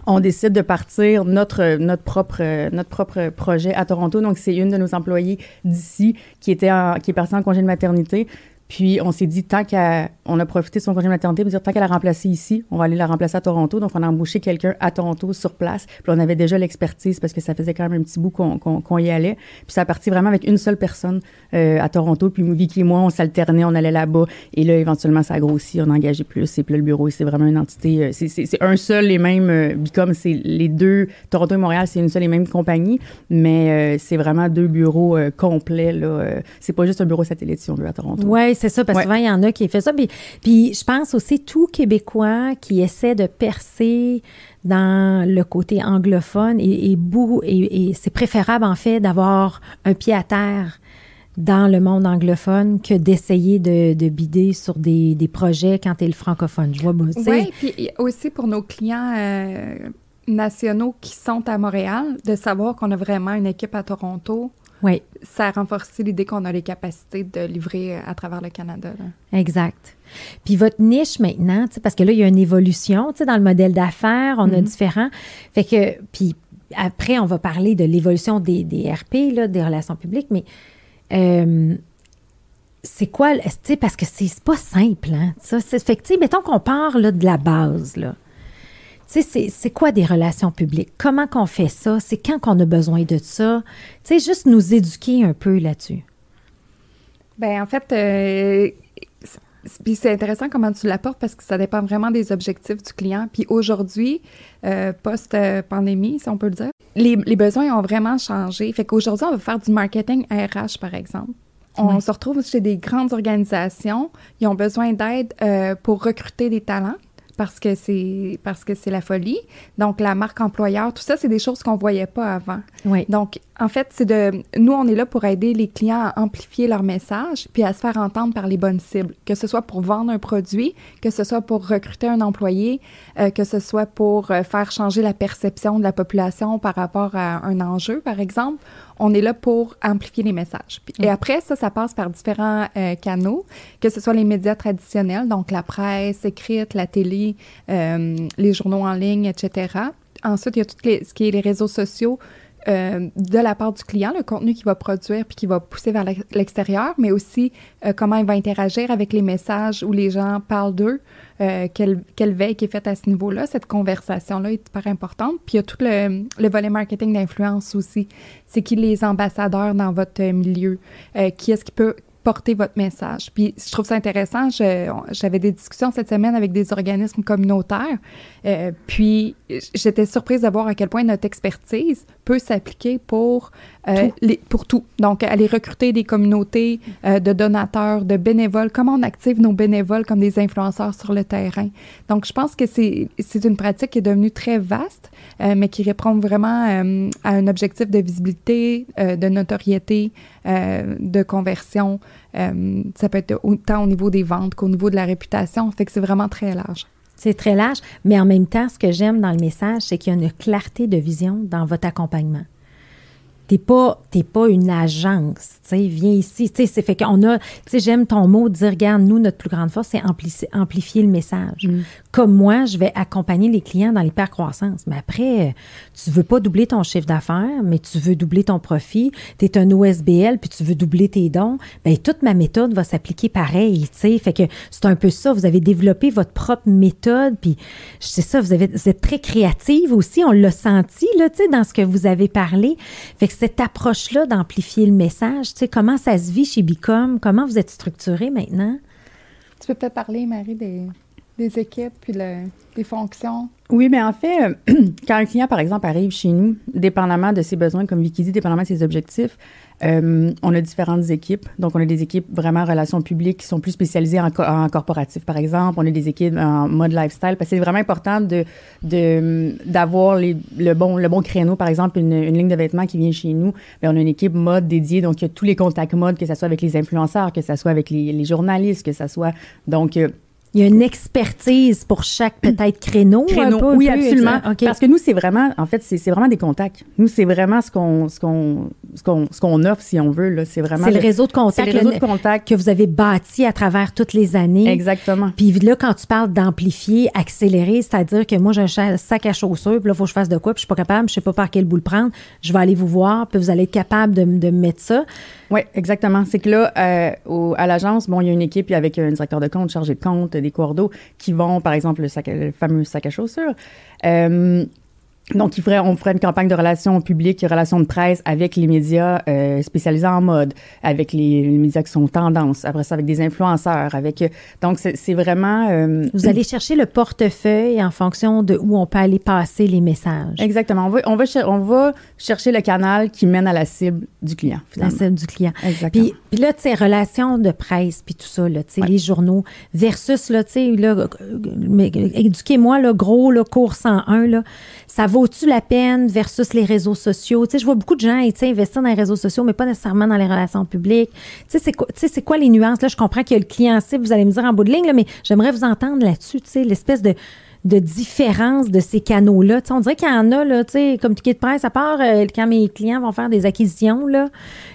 on décide de partir notre notre propre notre propre projet à Toronto. Donc c'est une de nos employées d'ici qui était qui est partie en congé de maternité. Puis on s'est dit tant qu'à on a profité de son congé maternité dire tant qu'elle a remplacé ici, on va aller la remplacer à Toronto. Donc on a embauché quelqu'un à Toronto sur place. Puis on avait déjà l'expertise parce que ça faisait quand même un petit bout qu'on qu'on qu'on y allait. Puis ça a parti vraiment avec une seule personne euh, à Toronto. Puis Vicky et moi on s'alternait, on allait là-bas. Et là éventuellement ça a grossi, on a plus. Et puis là, le bureau c'est vraiment une entité. euh, c'est- un seul et même euh, Bicom, c'est les deux Toronto et Montréal, c'est une seule et même compagnie, mais euh, c'est vraiment deux bureaux euh, complets là. euh, c'est pas juste un bureau satellite si on veut à Toronto. Ouais, c'est ça, parce que souvent, il y en a qui fait ça. Puis, puis je pense aussi tout Québécois qui essaie de percer dans le côté anglophone et, et, et, c'est préférable, en fait, d'avoir un pied à terre dans le monde anglophone que d'essayer de, de, bider sur des, des projets quand tu es le francophone. Je vois, Oui, puis aussi pour nos clients euh, nationaux qui sont à Montréal, de savoir qu'on a vraiment une équipe à Toronto oui. Ça a renforcé l'idée qu'on a les capacités de livrer à travers le Canada. Exact. Puis votre niche maintenant, parce que là, il y a une évolution dans le modèle d'affaires, on a mm-hmm. différents. Fait que, puis après, on va parler de l'évolution des, des, RP, là, des relations publiques, mais euh, c'est quoi, parce que c'est pas simple, hein, ça. Fait que, mettons qu'on parle de la base, là. Tu sais, c'est quoi des relations publiques? Comment qu'on fait ça? C'est quand qu'on a besoin de ça? Tu sais, juste nous éduquer un peu là-dessus. Bien, en fait, euh, puis c'est intéressant comment tu l'apportes parce que ça dépend vraiment des objectifs du client. Puis aujourd'hui, euh, post-pandémie, si on peut le dire, les, les, besoins ont vraiment changé. Fait qu'aujourd'hui, on va faire du marketing RH, par exemple. On se retrouve chez des grandes organisations. Ils ont besoin d'aide euh, pour recruter des talents parce que c'est parce que c'est la folie. Donc la marque employeur, tout ça, c'est des choses qu'on voyait pas avant. Oui. Donc en fait, c'est de nous on est là pour aider les clients à amplifier leur message puis à se faire entendre par les bonnes cibles, que ce soit pour vendre un produit, que ce soit pour recruter un employé, euh, que ce soit pour euh, faire changer la perception de la population par rapport à un enjeu par exemple on est là pour amplifier les messages. et mm. après, ça, ça passe par différents euh, canaux, que ce soit les médias traditionnels, donc la presse écrite, la télé, euh, les journaux en ligne, etc. Ensuite, il y a tout les, ce qui est les réseaux sociaux, euh, de la part du client, le contenu qu'il va produire puis qu'il va pousser vers l'extérieur, mais aussi euh, comment il va interagir avec les messages où les gens parlent d'eux, euh, quelle, quelle, veille qui est faite à ce niveau-là. Cette conversation-là est hyper importante. Puis il y a tout le, le volet marketing d'influence aussi. C'est qui les ambassadeurs dans votre milieu? qui est-ce qui peut porter votre message. Puis je trouve ça intéressant. J'avais des discussions cette semaine avec des organismes communautaires. Euh, puis j'étais surprise de voir à quel point notre expertise peut s'appliquer pour euh, tout. Les, pour tout. Donc aller recruter des communautés euh, de donateurs, de bénévoles. Comment on active nos bénévoles comme des influenceurs sur le terrain. Donc je pense que c'est c'est une pratique qui est devenue très vaste, mais qui répond vraiment à un objectif de visibilité, de notoriété, de conversion. Ça peut être autant au niveau des ventes qu'au niveau de la réputation. Fait que c'est vraiment très large. C'est très large, mais en même temps, ce que j'aime dans le message, c'est qu'il y a une clarté de vision dans votre accompagnement t'es pas t'es pas une agence, tu sais, viens ici, tu sais, c'est fait qu'on a, tu sais, j'aime ton mot, dire, regarde, nous, notre plus grande force, c'est amplifier, amplifier le message. Mm. Comme moi, je vais accompagner les clients dans l'hypercroissance, mais après, tu veux pas doubler ton chiffre d'affaires, mais tu veux doubler ton profit, tu es un OSBL, puis tu veux doubler tes dons, ben toute ma méthode va s'appliquer pareil, tu sais, fait que c'est un peu ça, vous avez développé votre propre méthode, puis c'est ça, vous, avez, vous êtes très créative aussi, on l'a senti, là, tu sais, dans ce que vous avez parlé, fait que cette approche-là d'amplifier le message, tu sais, comment ça se vit chez Bicom? Comment vous êtes structuré maintenant? Tu peux peut-être parler, Marie, des, des équipes puis des fonctions? Oui, mais en fait, quand un client, par exemple, arrive chez nous, dépendamment de ses besoins, comme Vicky dit, dépendamment de ses objectifs, euh, on a différentes équipes. Donc, on a des équipes vraiment en relations publiques qui sont plus spécialisées en, en corporatif, par exemple. On a des équipes en mode lifestyle parce que c'est vraiment important de d'avoir le bon le bon créneau. Par exemple, une, ligne de vêtements qui vient chez nous, bien, on a une équipe mode dédiée. Donc, il y a tous les contacts mode, que ce soit avec les influenceurs, que ce soit avec les, les journalistes, que ce soit... Donc, euh, il y a une expertise pour chaque peut-être créneau. créneau oui, absolument. Parce que nous, c'est vraiment, en fait, c'est vraiment des contacts. Nous, c'est vraiment ce qu'on ce qu'on ce qu'on ce qu'on offre, si on veut. C'est vraiment. C'est le, réseau de contacts. le réseau de contacts que vous avez bâti à travers toutes les années. Exactement. Puis là, quand tu parles d'amplifier, accélérer, c'est-à-dire que moi, j'ai un sac à chaussures, puis là, il faut que je fasse de quoi, puis je suis pas capable, je sais pas par quel bout le prendre. Je vais aller vous voir, puis vous allez être capable de, de mettre ça. Oui, exactement. C'est que là, euh, à l'agence, bon, il y a une équipe avec un directeur de compte, chargé de compte, des cours d'eau qui vont, par exemple, le, fameux sac à chaussures. Euh, Donc, il ferait, on ferait une campagne de relations publiques, relations de presse avec les médias euh, spécialisés en mode, avec les, les, médias qui sont tendance, après ça avec des influenceurs, avec donc c'est vraiment. Euh, Vous allez chercher le portefeuille en fonction de où on peut aller passer les messages. Exactement. On va, on va, on va chercher le canal qui mène à la cible du client. Finalement. La cible du client. Exactement. Puis, puis là, tu sais, relations de presse, puis tout ça, là, tu sais, Ouais. les journaux versus là, tu sais, là, éduquez-moi, là, gros, là, cours 101, là, ça vaut-tu la peine versus les réseaux sociaux? Tu sais, je vois beaucoup de gens, tu sais, investir dans les réseaux sociaux, mais pas nécessairement dans les relations publiques. Tu sais, c'est quoi, tu sais, c'est quoi les nuances? Là, je comprends qu'il y a le client cible, vous allez me dire en bout de ligne, là, mais j'aimerais vous entendre là-dessus, tu sais, l'espèce de de différence de ces canaux-là. Tu sais, on dirait qu'il y en a, là, tu sais, comme ticket de presse, à part euh, quand mes clients vont faire des acquisitions, là,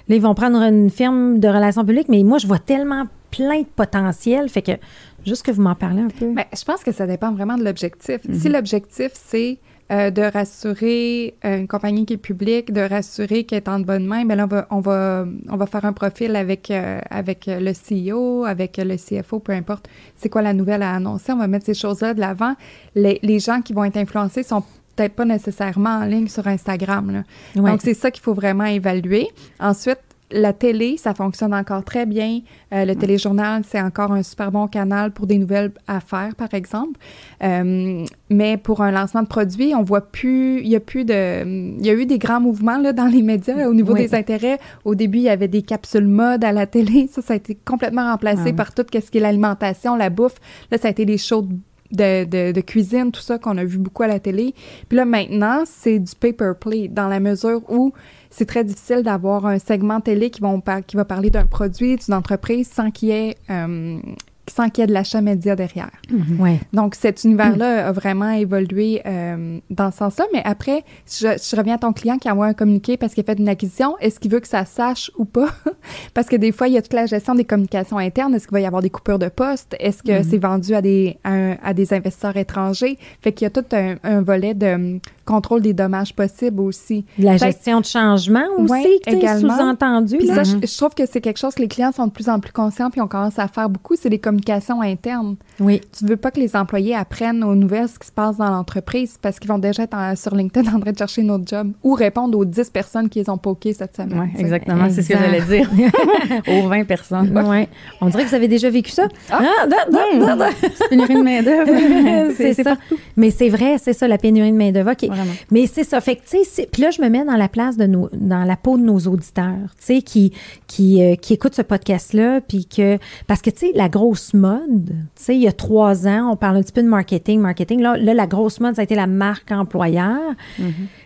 là, ils vont prendre une firme de relations publiques, mais moi, je vois tellement plein de potentiel, fait que juste que vous m'en parlez un peu. Ben, je pense que ça dépend vraiment de l'objectif. Mm-hmm. Si l'objectif, c'est euh, de rassurer euh, une compagnie qui est publique, de rassurer qu'elle est en bonne main, ben là, on va, on va, on va faire un profil avec, euh, avec le CEO, avec le CFO, peu importe c'est quoi la nouvelle à annoncer. On va mettre ces choses-là de l'avant. Les, les gens qui vont être influencés sont peut-être pas nécessairement en ligne sur Instagram. Là. Ouais. Donc, c'est ça qu'il faut vraiment évaluer. Ensuite, la télé, ça fonctionne encore très bien. Euh, le téléjournal, c'est encore un super bon canal pour des nouvelles affaires, par exemple. Euh, mais pour un lancement de produit, on voit plus, il y a plus de, il y a eu des grands mouvements là, dans les médias au niveau Oui. des intérêts. Au début, il y avait des capsules mode à la télé. Ça, ça a été complètement remplacé Ah par tout ce qui est l'alimentation, la bouffe. Là, ça a été les shows de de, cuisine, tout ça qu'on a vu beaucoup à la télé. Puis là, maintenant, c'est du paper play dans la mesure où c'est très difficile d'avoir un segment télé qui, va parler d'un produit, d'une entreprise sans qu'il y ait, euh, sans qu'il y ait de l'achat média derrière. Ouais. Donc, cet univers-là a vraiment évolué euh, dans ce sens-là. Mais après, si je, je reviens à ton client qui envoie un communiqué parce qu'il a fait une acquisition, est-ce qu'il veut que ça sache ou pas? parce que des fois, il y a toute la gestion des communications internes. Est-ce qu'il va y avoir des coupures de postes? Est-ce que c'est vendu à des, à, un- à des investisseurs étrangers? Fait qu'il y a tout un, un volet de hum, contrôle des dommages possibles aussi. La Fait- gestion de changement aussi, Ouais, également. sous-entendu. Puis là. ça, je, je trouve que c'est quelque chose que les clients sont de plus en plus conscients puis on commence à faire beaucoup, c'est les communications internes. Oui. Tu veux pas que les employés apprennent aux nouvelles ce qui se passe dans l'entreprise parce qu'ils vont déjà être en- sur LinkedIn en train de chercher une autre job ou répondre aux 10 personnes qui les ont pokés cette semaine. Oui, exactement. C'est ce que j'allais dire. Aux 20 personnes. Ouais. On dirait que vous avez déjà vécu ça. Ah. da- da- da- da. Pénurie de main-d'œuvre. c'est ça. Mais c'est vrai, c'est ça, la pénurie de main-d'œuvre. OK. Vraiment. Mais c'est ça. Fait que, tu sais, puis là, je me mets dans la place de nos, dans la peau de nos auditeurs, tu sais, qui, qui, euh, qui écoutent ce podcast-là, puis que, parce que, tu sais, la grosse mode, tu sais, il y a trois ans, on parle un petit peu de marketing, marketing. Là, là la grosse mode, ça a été la marque employeur.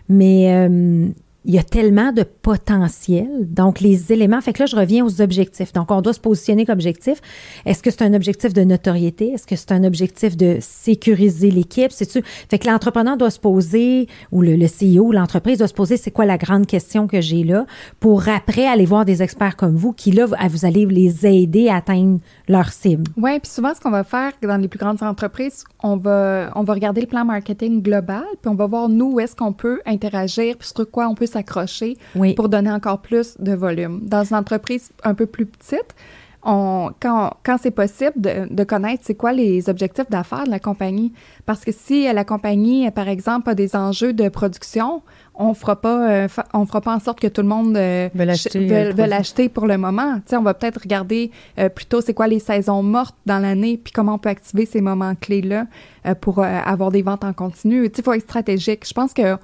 Mais, euh, il y a tellement de potentiel. Donc, les éléments. Fait que là, je reviens aux objectifs. Donc, on doit se positionner comme objectif. Est-ce que c'est un objectif de notoriété? Est-ce que c'est un objectif de sécuriser l'équipe? C'est-tu? Fait que l'entrepreneur doit se poser, ou le, le CEO, l'entreprise doit se poser, c'est quoi la grande question que j'ai là? Pour après aller voir des experts comme vous qui, là, vous allez les aider à atteindre leur cible. Oui, puis souvent, ce qu'on va faire dans les plus grandes entreprises, on va, on va regarder le plan marketing global, puis on va voir, nous, où est-ce qu'on peut interagir, puis sur quoi on peut s'accrocher Oui. pour donner encore plus de volume. Dans une entreprise un peu plus petite, on, quand, quand c'est possible de, de connaître c'est quoi les objectifs d'affaires de la compagnie. Parce que si la compagnie, par exemple, a des enjeux de production, on fera pas, euh, fa- on fera pas en sorte que tout le monde euh, Veut l'acheter, ch- euh, veut- le veut produit. l'acheter pour le moment. Tu sais, on va peut-être regarder euh, plutôt c'est quoi les saisons mortes dans l'année, puis comment on peut activer ces moments clés-là euh, pour euh, avoir des ventes en continu. Il faut être stratégique. Je pense que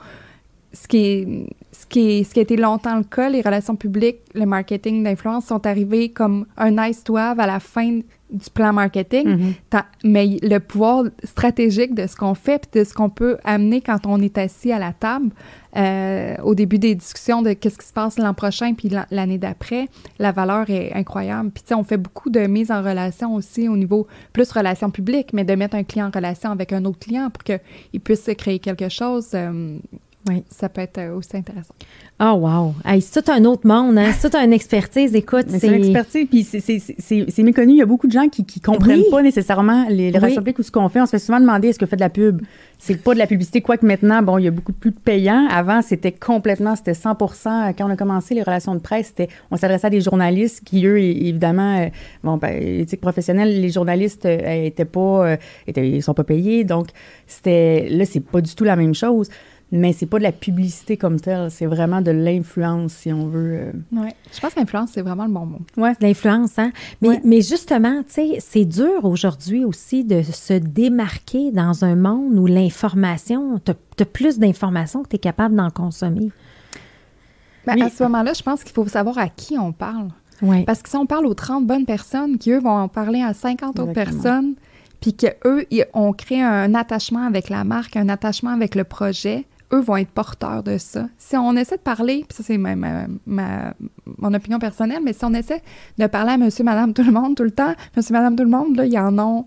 ce qui, est, ce, qui est- ce qui a été longtemps le cas, les relations publiques, le marketing d'influence sont arrivés comme un nice to have à la fin du plan marketing, Mhm. Ta- mais le pouvoir stratégique de ce qu'on fait puis de ce qu'on peut amener quand on est assis à la table euh, au début des discussions de qu'est-ce qui se passe l'an prochain puis l'an- l'année d'après, la valeur est incroyable. Puis tu sais, on fait beaucoup de mise en relation aussi au niveau plus relations publiques, mais de mettre un client en relation avec un autre client pour qu'il puisse se créer quelque chose. euh, Oui. ça peut être euh, aussi intéressant. Oh, wow. Hey, c'est tout un autre monde, hein? C'est toute une expertise. Écoute, c'est une expertise, puis c'est- méconnu. Il y a beaucoup de gens qui, qui comprennent Oui. pas nécessairement les, les Oui. relations publiques ou ce qu'on fait. On se fait souvent demander est-ce que vous faites de la pub? C'est pas de la publicité, quoique maintenant, bon, il y a beaucoup plus de payants. Avant, c'était complètement, c'était 100% Quand on a commencé les relations de presse, c'était, on s'adressait à des journalistes qui, eux, évidemment, euh, bon, ben, éthique professionnelle, les journalistes euh, étaient pas, euh, étaient, ils sont pas payés. Donc, c'était, là, c'est pas du tout la même chose. Mais c'est pas de la publicité comme telle, c'est vraiment de l'influence, si on veut. euh. Ouais. Je pense que l'influence, c'est vraiment le bon mot. Ouais. L'influence, hein? Mais, Ouais. mais justement, tu sais, c'est dur aujourd'hui aussi de se démarquer dans un monde où l'information, tu as, plus d'informations que tu es capable d'en consommer. Ben, Oui. À ce moment-là, je pense qu'il faut savoir à qui on parle. Oui. Parce que si on parle aux 30 bonnes personnes, qui eux vont en parler à 50 autres personnes, puis qu'eux, ils- on crée un attachement avec la marque, un attachement avec le projet, eux vont être porteurs de ça. Si on essaie de parler, puis ça c'est ma, ma- mon opinion personnelle, mais si on essaie de parler à monsieur, madame, tout le monde tout le temps, monsieur, madame, tout le monde, là, ils en ont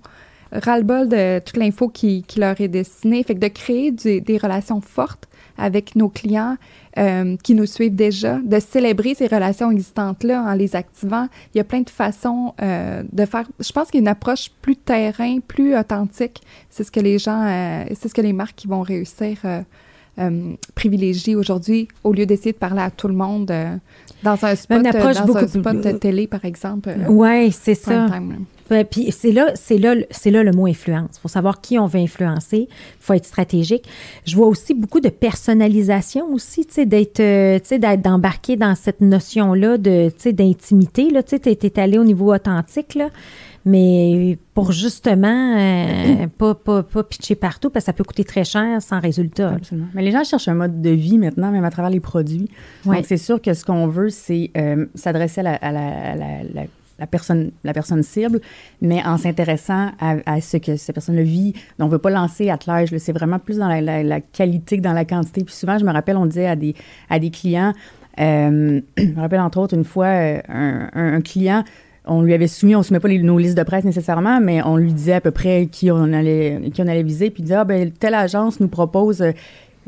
ras-le-bol de toute l'info qui, qui leur est destinée. Fait que de créer des relations fortes avec nos clients euh, qui nous suivent déjà, de célébrer ces relations existantes-là en les activant. Il y a plein de façons euh, de faire. Je pense qu'il y a une approche plus terrain, plus authentique. C'est ce que les gens, euh, c'est ce que les marques qui vont réussir euh, privilégient aujourd'hui au lieu d'essayer de parler à tout le monde euh, dans un spot, euh, approche dans beaucoup un spot de télé, par exemple. euh, Oui, c'est ça. time, puis c'est là, c'est là, c'est là le mot influence. Il faut savoir qui on veut influencer. Il faut être stratégique. Je vois aussi beaucoup de personnalisation aussi, tu sais, d'être, tu sais, d'être d'embarquer dans cette notion-là de, tu sais, d'intimité. Là, tu sais, t'es allé au niveau authentique là, mais pour justement euh, pas, pas, pas pitcher partout parce que ça peut coûter très cher sans résultat. Absolument. Mais les gens cherchent un mode de vie maintenant, même à travers les produits. Ouais. Donc, c'est sûr que ce qu'on veut, c'est euh, s'adresser à, la, à la- à la- personne, la personne cible, mais en s'intéressant à, à ce que cette personne vit. Donc, on ne veut pas lancer à là. C'est vraiment plus dans la, qualité que dans la quantité. Puis souvent, je me rappelle, on disait à des, à des clients, euh, je me rappelle entre autres une fois, euh, un, un- un client, on lui avait soumis, on ne soumet pas nos listes de presse nécessairement, mais on lui disait à peu près qui on allait, viser, puis il disait, ah, ben, telle agence nous propose euh,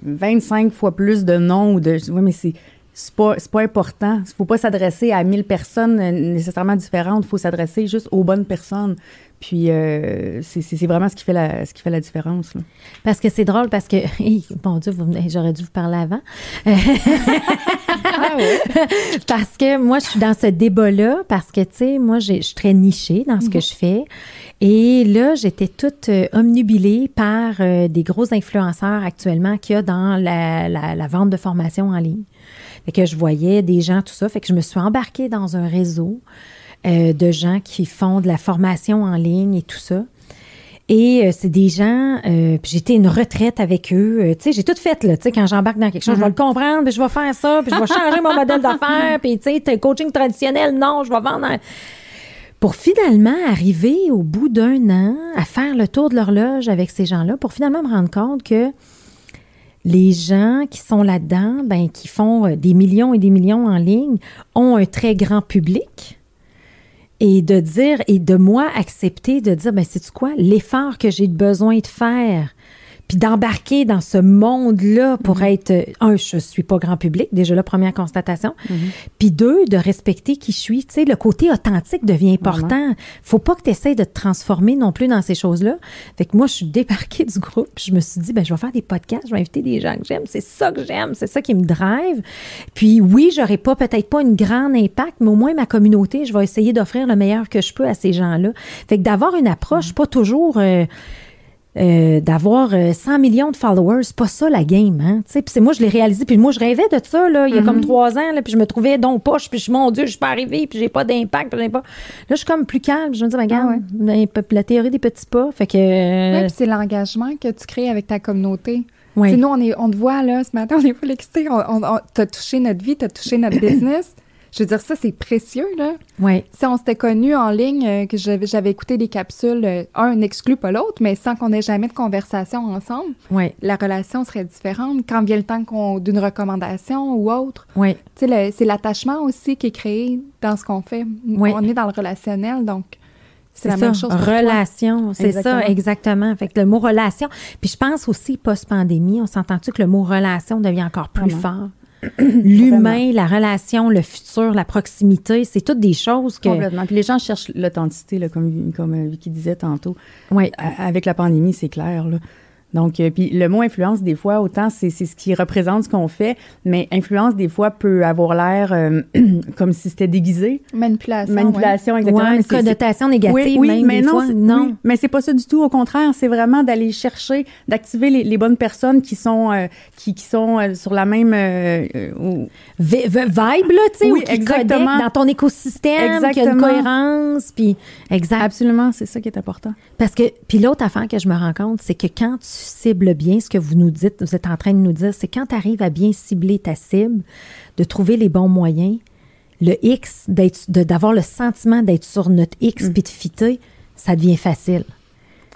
25 fois plus de noms ou de. Oui, mais c'est. C'est pas important. Il faut pas s'adresser à 1000 personnes euh, nécessairement différentes. Il faut s'adresser juste aux bonnes personnes. Puis, euh, c'est vraiment ce qui fait la, ce qui fait la différence. là. Parce que c'est drôle parce que, Hey, bon Dieu, j'aurais dû vous parler avant. Ah parce que moi, je suis dans ce débat-là, parce que, tu sais, moi, je suis très nichée dans ce que je fais. Et là, j'étais toute euh, omnubilée par euh, des gros influenceurs actuellement qu'il y a dans la, la- la vente de formation en ligne. Fait que je voyais des gens, tout ça. Fait que je me suis embarquée dans un réseau euh, de gens qui font de la formation en ligne et tout ça. Et euh, c'est des gens, euh, puis j'étais une retraite avec eux. euh, tu sais, j'ai tout fait, là. Tu sais, quand j'embarque dans quelque chose, je vais le comprendre, puis je vais faire ça, puis je vais changer mon modèle d'affaires, puis tu sais, coaching traditionnel, non, je vais vendre. un- Pour finalement arriver au bout d'un an à faire le tour de l'horloge avec ces gens-là, pour finalement me rendre compte que les gens qui sont là-dedans, ben, qui font des millions et des millions en ligne, ont un très grand public. Et de dire, et de moi accepter de dire, ben, c'est quoi, l'effort que j'ai besoin de faire, puis d'embarquer dans ce monde-là pour être, euh, un, je suis pas grand public, déjà la première constatation, puis deux, de respecter qui je suis. Tu sais, le côté authentique devient important. Faut pas que tu essaies de te transformer non plus dans ces choses-là. Fait que moi, je suis débarquée du groupe, puis je me suis dit, ben, je vais faire des podcasts, je vais inviter des gens que j'aime. C'est ça que j'aime, c'est ça qui me drive. Puis oui, j'aurai pas, peut-être pas une grande impact, mais au moins ma communauté, je vais essayer d'offrir le meilleur que je peux à ces gens-là. Fait que d'avoir une approche, pas toujours... euh, euh, d'avoir euh, 100 millions de followers, c'est pas ça la game, hein. Tu sais, puis c'est moi je l'ai réalisé, puis moi je rêvais de ça là, il y a comme trois ans là, puis je me trouvais donc poche, puis je mon Dieu, je suis pas arrivée, puis j'ai pas d'impact, pas. Là, je suis comme plus calme, je me dis, ben, regarde, la théorie des petits pas, fait que. Ouais, euh, puis c'est l'engagement que tu crées avec ta communauté. Ouais. Nous, on, est, on te voit, là, ce matin, on est full excités. On, on, on- t'as touché notre vie, t'as touché notre business. Je veux dire, ça, c'est précieux, là. ouais. Si on s'était connus en ligne, euh, que j'avais écouté des capsules, euh, un n'exclut pas l'autre, mais sans qu'on ait jamais de conversation ensemble, la relation serait différente. Quand vient le temps qu'on d'une recommandation ou autre, ouais, tu sais, c'est l'attachement aussi qui est créé dans ce qu'on fait. Oui. On est dans le relationnel, donc c'est la ça, même chose relation, c'est ça, exactement. Fait que le mot relation. Puis je pense aussi, post-pandémie, on s'entend-tu que le mot relation devient encore plus Vraiment. fort? L'humain, la relation, le futur, la proximité, c'est toutes des choses que. Complètement. Puis les gens cherchent l'authenticité, comme, comme euh, Vicky disait tantôt. Ouais. Avec la pandémie, c'est clair. Là. Donc, euh, puis le mot influence, des fois, autant c'est c'est ce qui représente ce qu'on fait, mais influence, des fois, peut avoir l'air euh, comme si c'était déguisé. Manipulation. Manipulation, exactement. Ouais, une connotation négative, oui, oui, même mais des non, fois. Non. oui, mais c'est pas ça du tout. Au contraire, c'est vraiment d'aller chercher, d'activer les, les bonnes personnes qui sont euh, qui, qui sont euh, sur la même euh, euh, vibe, là, tu sais, Oui, ou qui exactement. connecte dans ton écosystème, qui a une cohérence, puis exact. absolument, c'est ça qui est important. Parce que, puis l'autre affaire que je me rends compte, c'est que quand tu cibles bien ce que vous nous dites, vous êtes en train de nous dire, c'est quand tu arrives à bien cibler ta cible, de trouver les bons moyens, le X, d'avoir le sentiment d'être sur notre X Mm. puis de fitter, ça devient facile.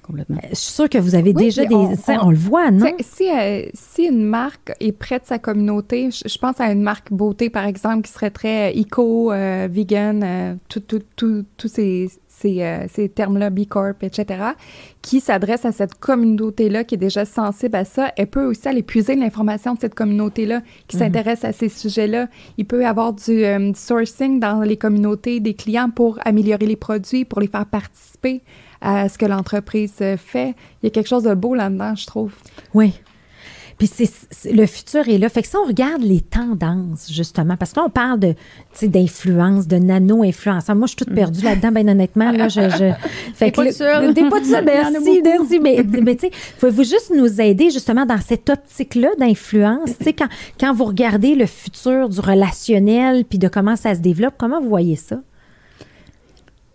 Complètement. Euh, Je suis sûre que vous avez Oui, déjà des. on- ça, on- on le voit, non? Si, euh, si une marque est près de sa communauté, je, je pense à une marque beauté, par exemple, qui serait très éco, euh, vegan, euh, tout- tout- tout- tous ces, ces, euh, ces termes-là, B Corp, etc., qui s'adresse à cette communauté-là qui est déjà sensible à ça, elle peut aussi aller puiser l'information de cette communauté-là qui s'intéresse à ces sujets-là. Il peut y avoir du, euh, du sourcing dans les communautés des clients pour améliorer les produits, pour les faire participer à ce que l'entreprise euh, fait. Il y a quelque chose de beau là-dedans, je trouve. Oui. Puis c'est, le futur est là. Fait que si on regarde les tendances, justement, parce que là, on parle de, d'influence, de nano-influence. Moi, je suis toute perdue là-dedans, bien honnêtement. Là, je, je... Fait pas le-. T'es pas a Merci, merci. Mais, mais tu sais, pouvez-vous juste nous aider, justement, dans cette optique-là d'influence? Tu sais, quand, quand vous regardez le futur du relationnel, puis de comment ça se développe, comment vous voyez ça?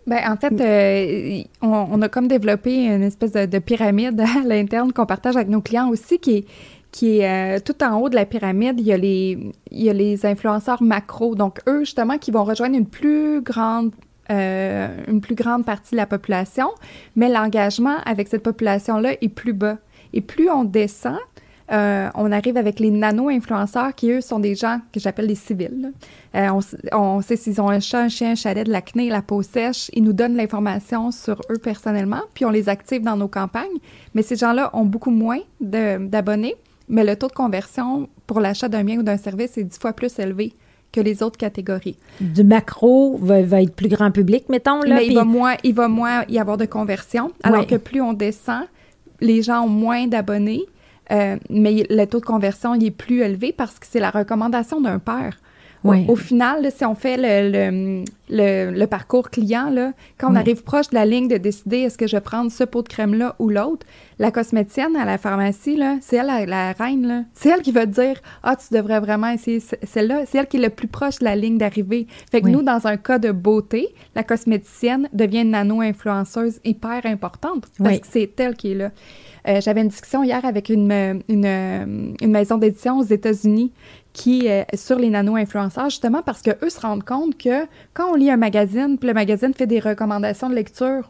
Ben, en fait, euh, on, on a comme développé une espèce de, de pyramide à l'interne qu'on partage avec nos clients aussi, qui est, qui est euh, tout en haut de la pyramide. Il y, a les, il y a les influenceurs macro. Donc, eux, justement, qui vont rejoindre une plus grande euh, une plus grande partie de la population, mais l'engagement avec cette population-là est plus bas. Et plus on descend, euh, on arrive avec les nano-influenceurs qui, eux, sont des gens que j'appelle des civils. on, sait s'ils ont un chat, un chien, un chalet, de l'acné, la peau sèche. Ils nous donnent l'information sur eux personnellement, puis on les active dans nos campagnes. Mais ces gens-là ont beaucoup moins d'abonnés, mais le taux de conversion pour l'achat d'un bien ou d'un service est dix fois plus élevé que les autres catégories. Du macro va, va être plus grand public, mettons, là. Mais il va, moins, il va moins y avoir de conversion, alors Ouais. que plus on descend, les gens ont moins d'abonnés, euh, mais le taux de conversion il est plus élevé parce que c'est la recommandation d'un père. Au- final, là, si on fait le, le, le- le parcours client, là, quand on arrive proche de la ligne de décider est-ce que je vais prendre ce pot de crème-là ou l'autre, la cosméticienne à la pharmacie, c'est elle la, la reine. C'est elle qui va te dire Ah, tu devrais vraiment essayer ce- celle-là. C'est elle qui est le plus proche de la ligne d'arrivée. Fait que Oui. nous, dans un cas de beauté, la cosméticienne devient une nano-influenceuse hyper importante parce que c'est elle qui est là. Euh, J'avais une discussion hier avec une, une, une maison d'édition aux États-Unis qui euh, sur les nano-influenceurs, justement parce que eux se rendent compte que quand on lit un magazine, puis le magazine fait des recommandations de lecture,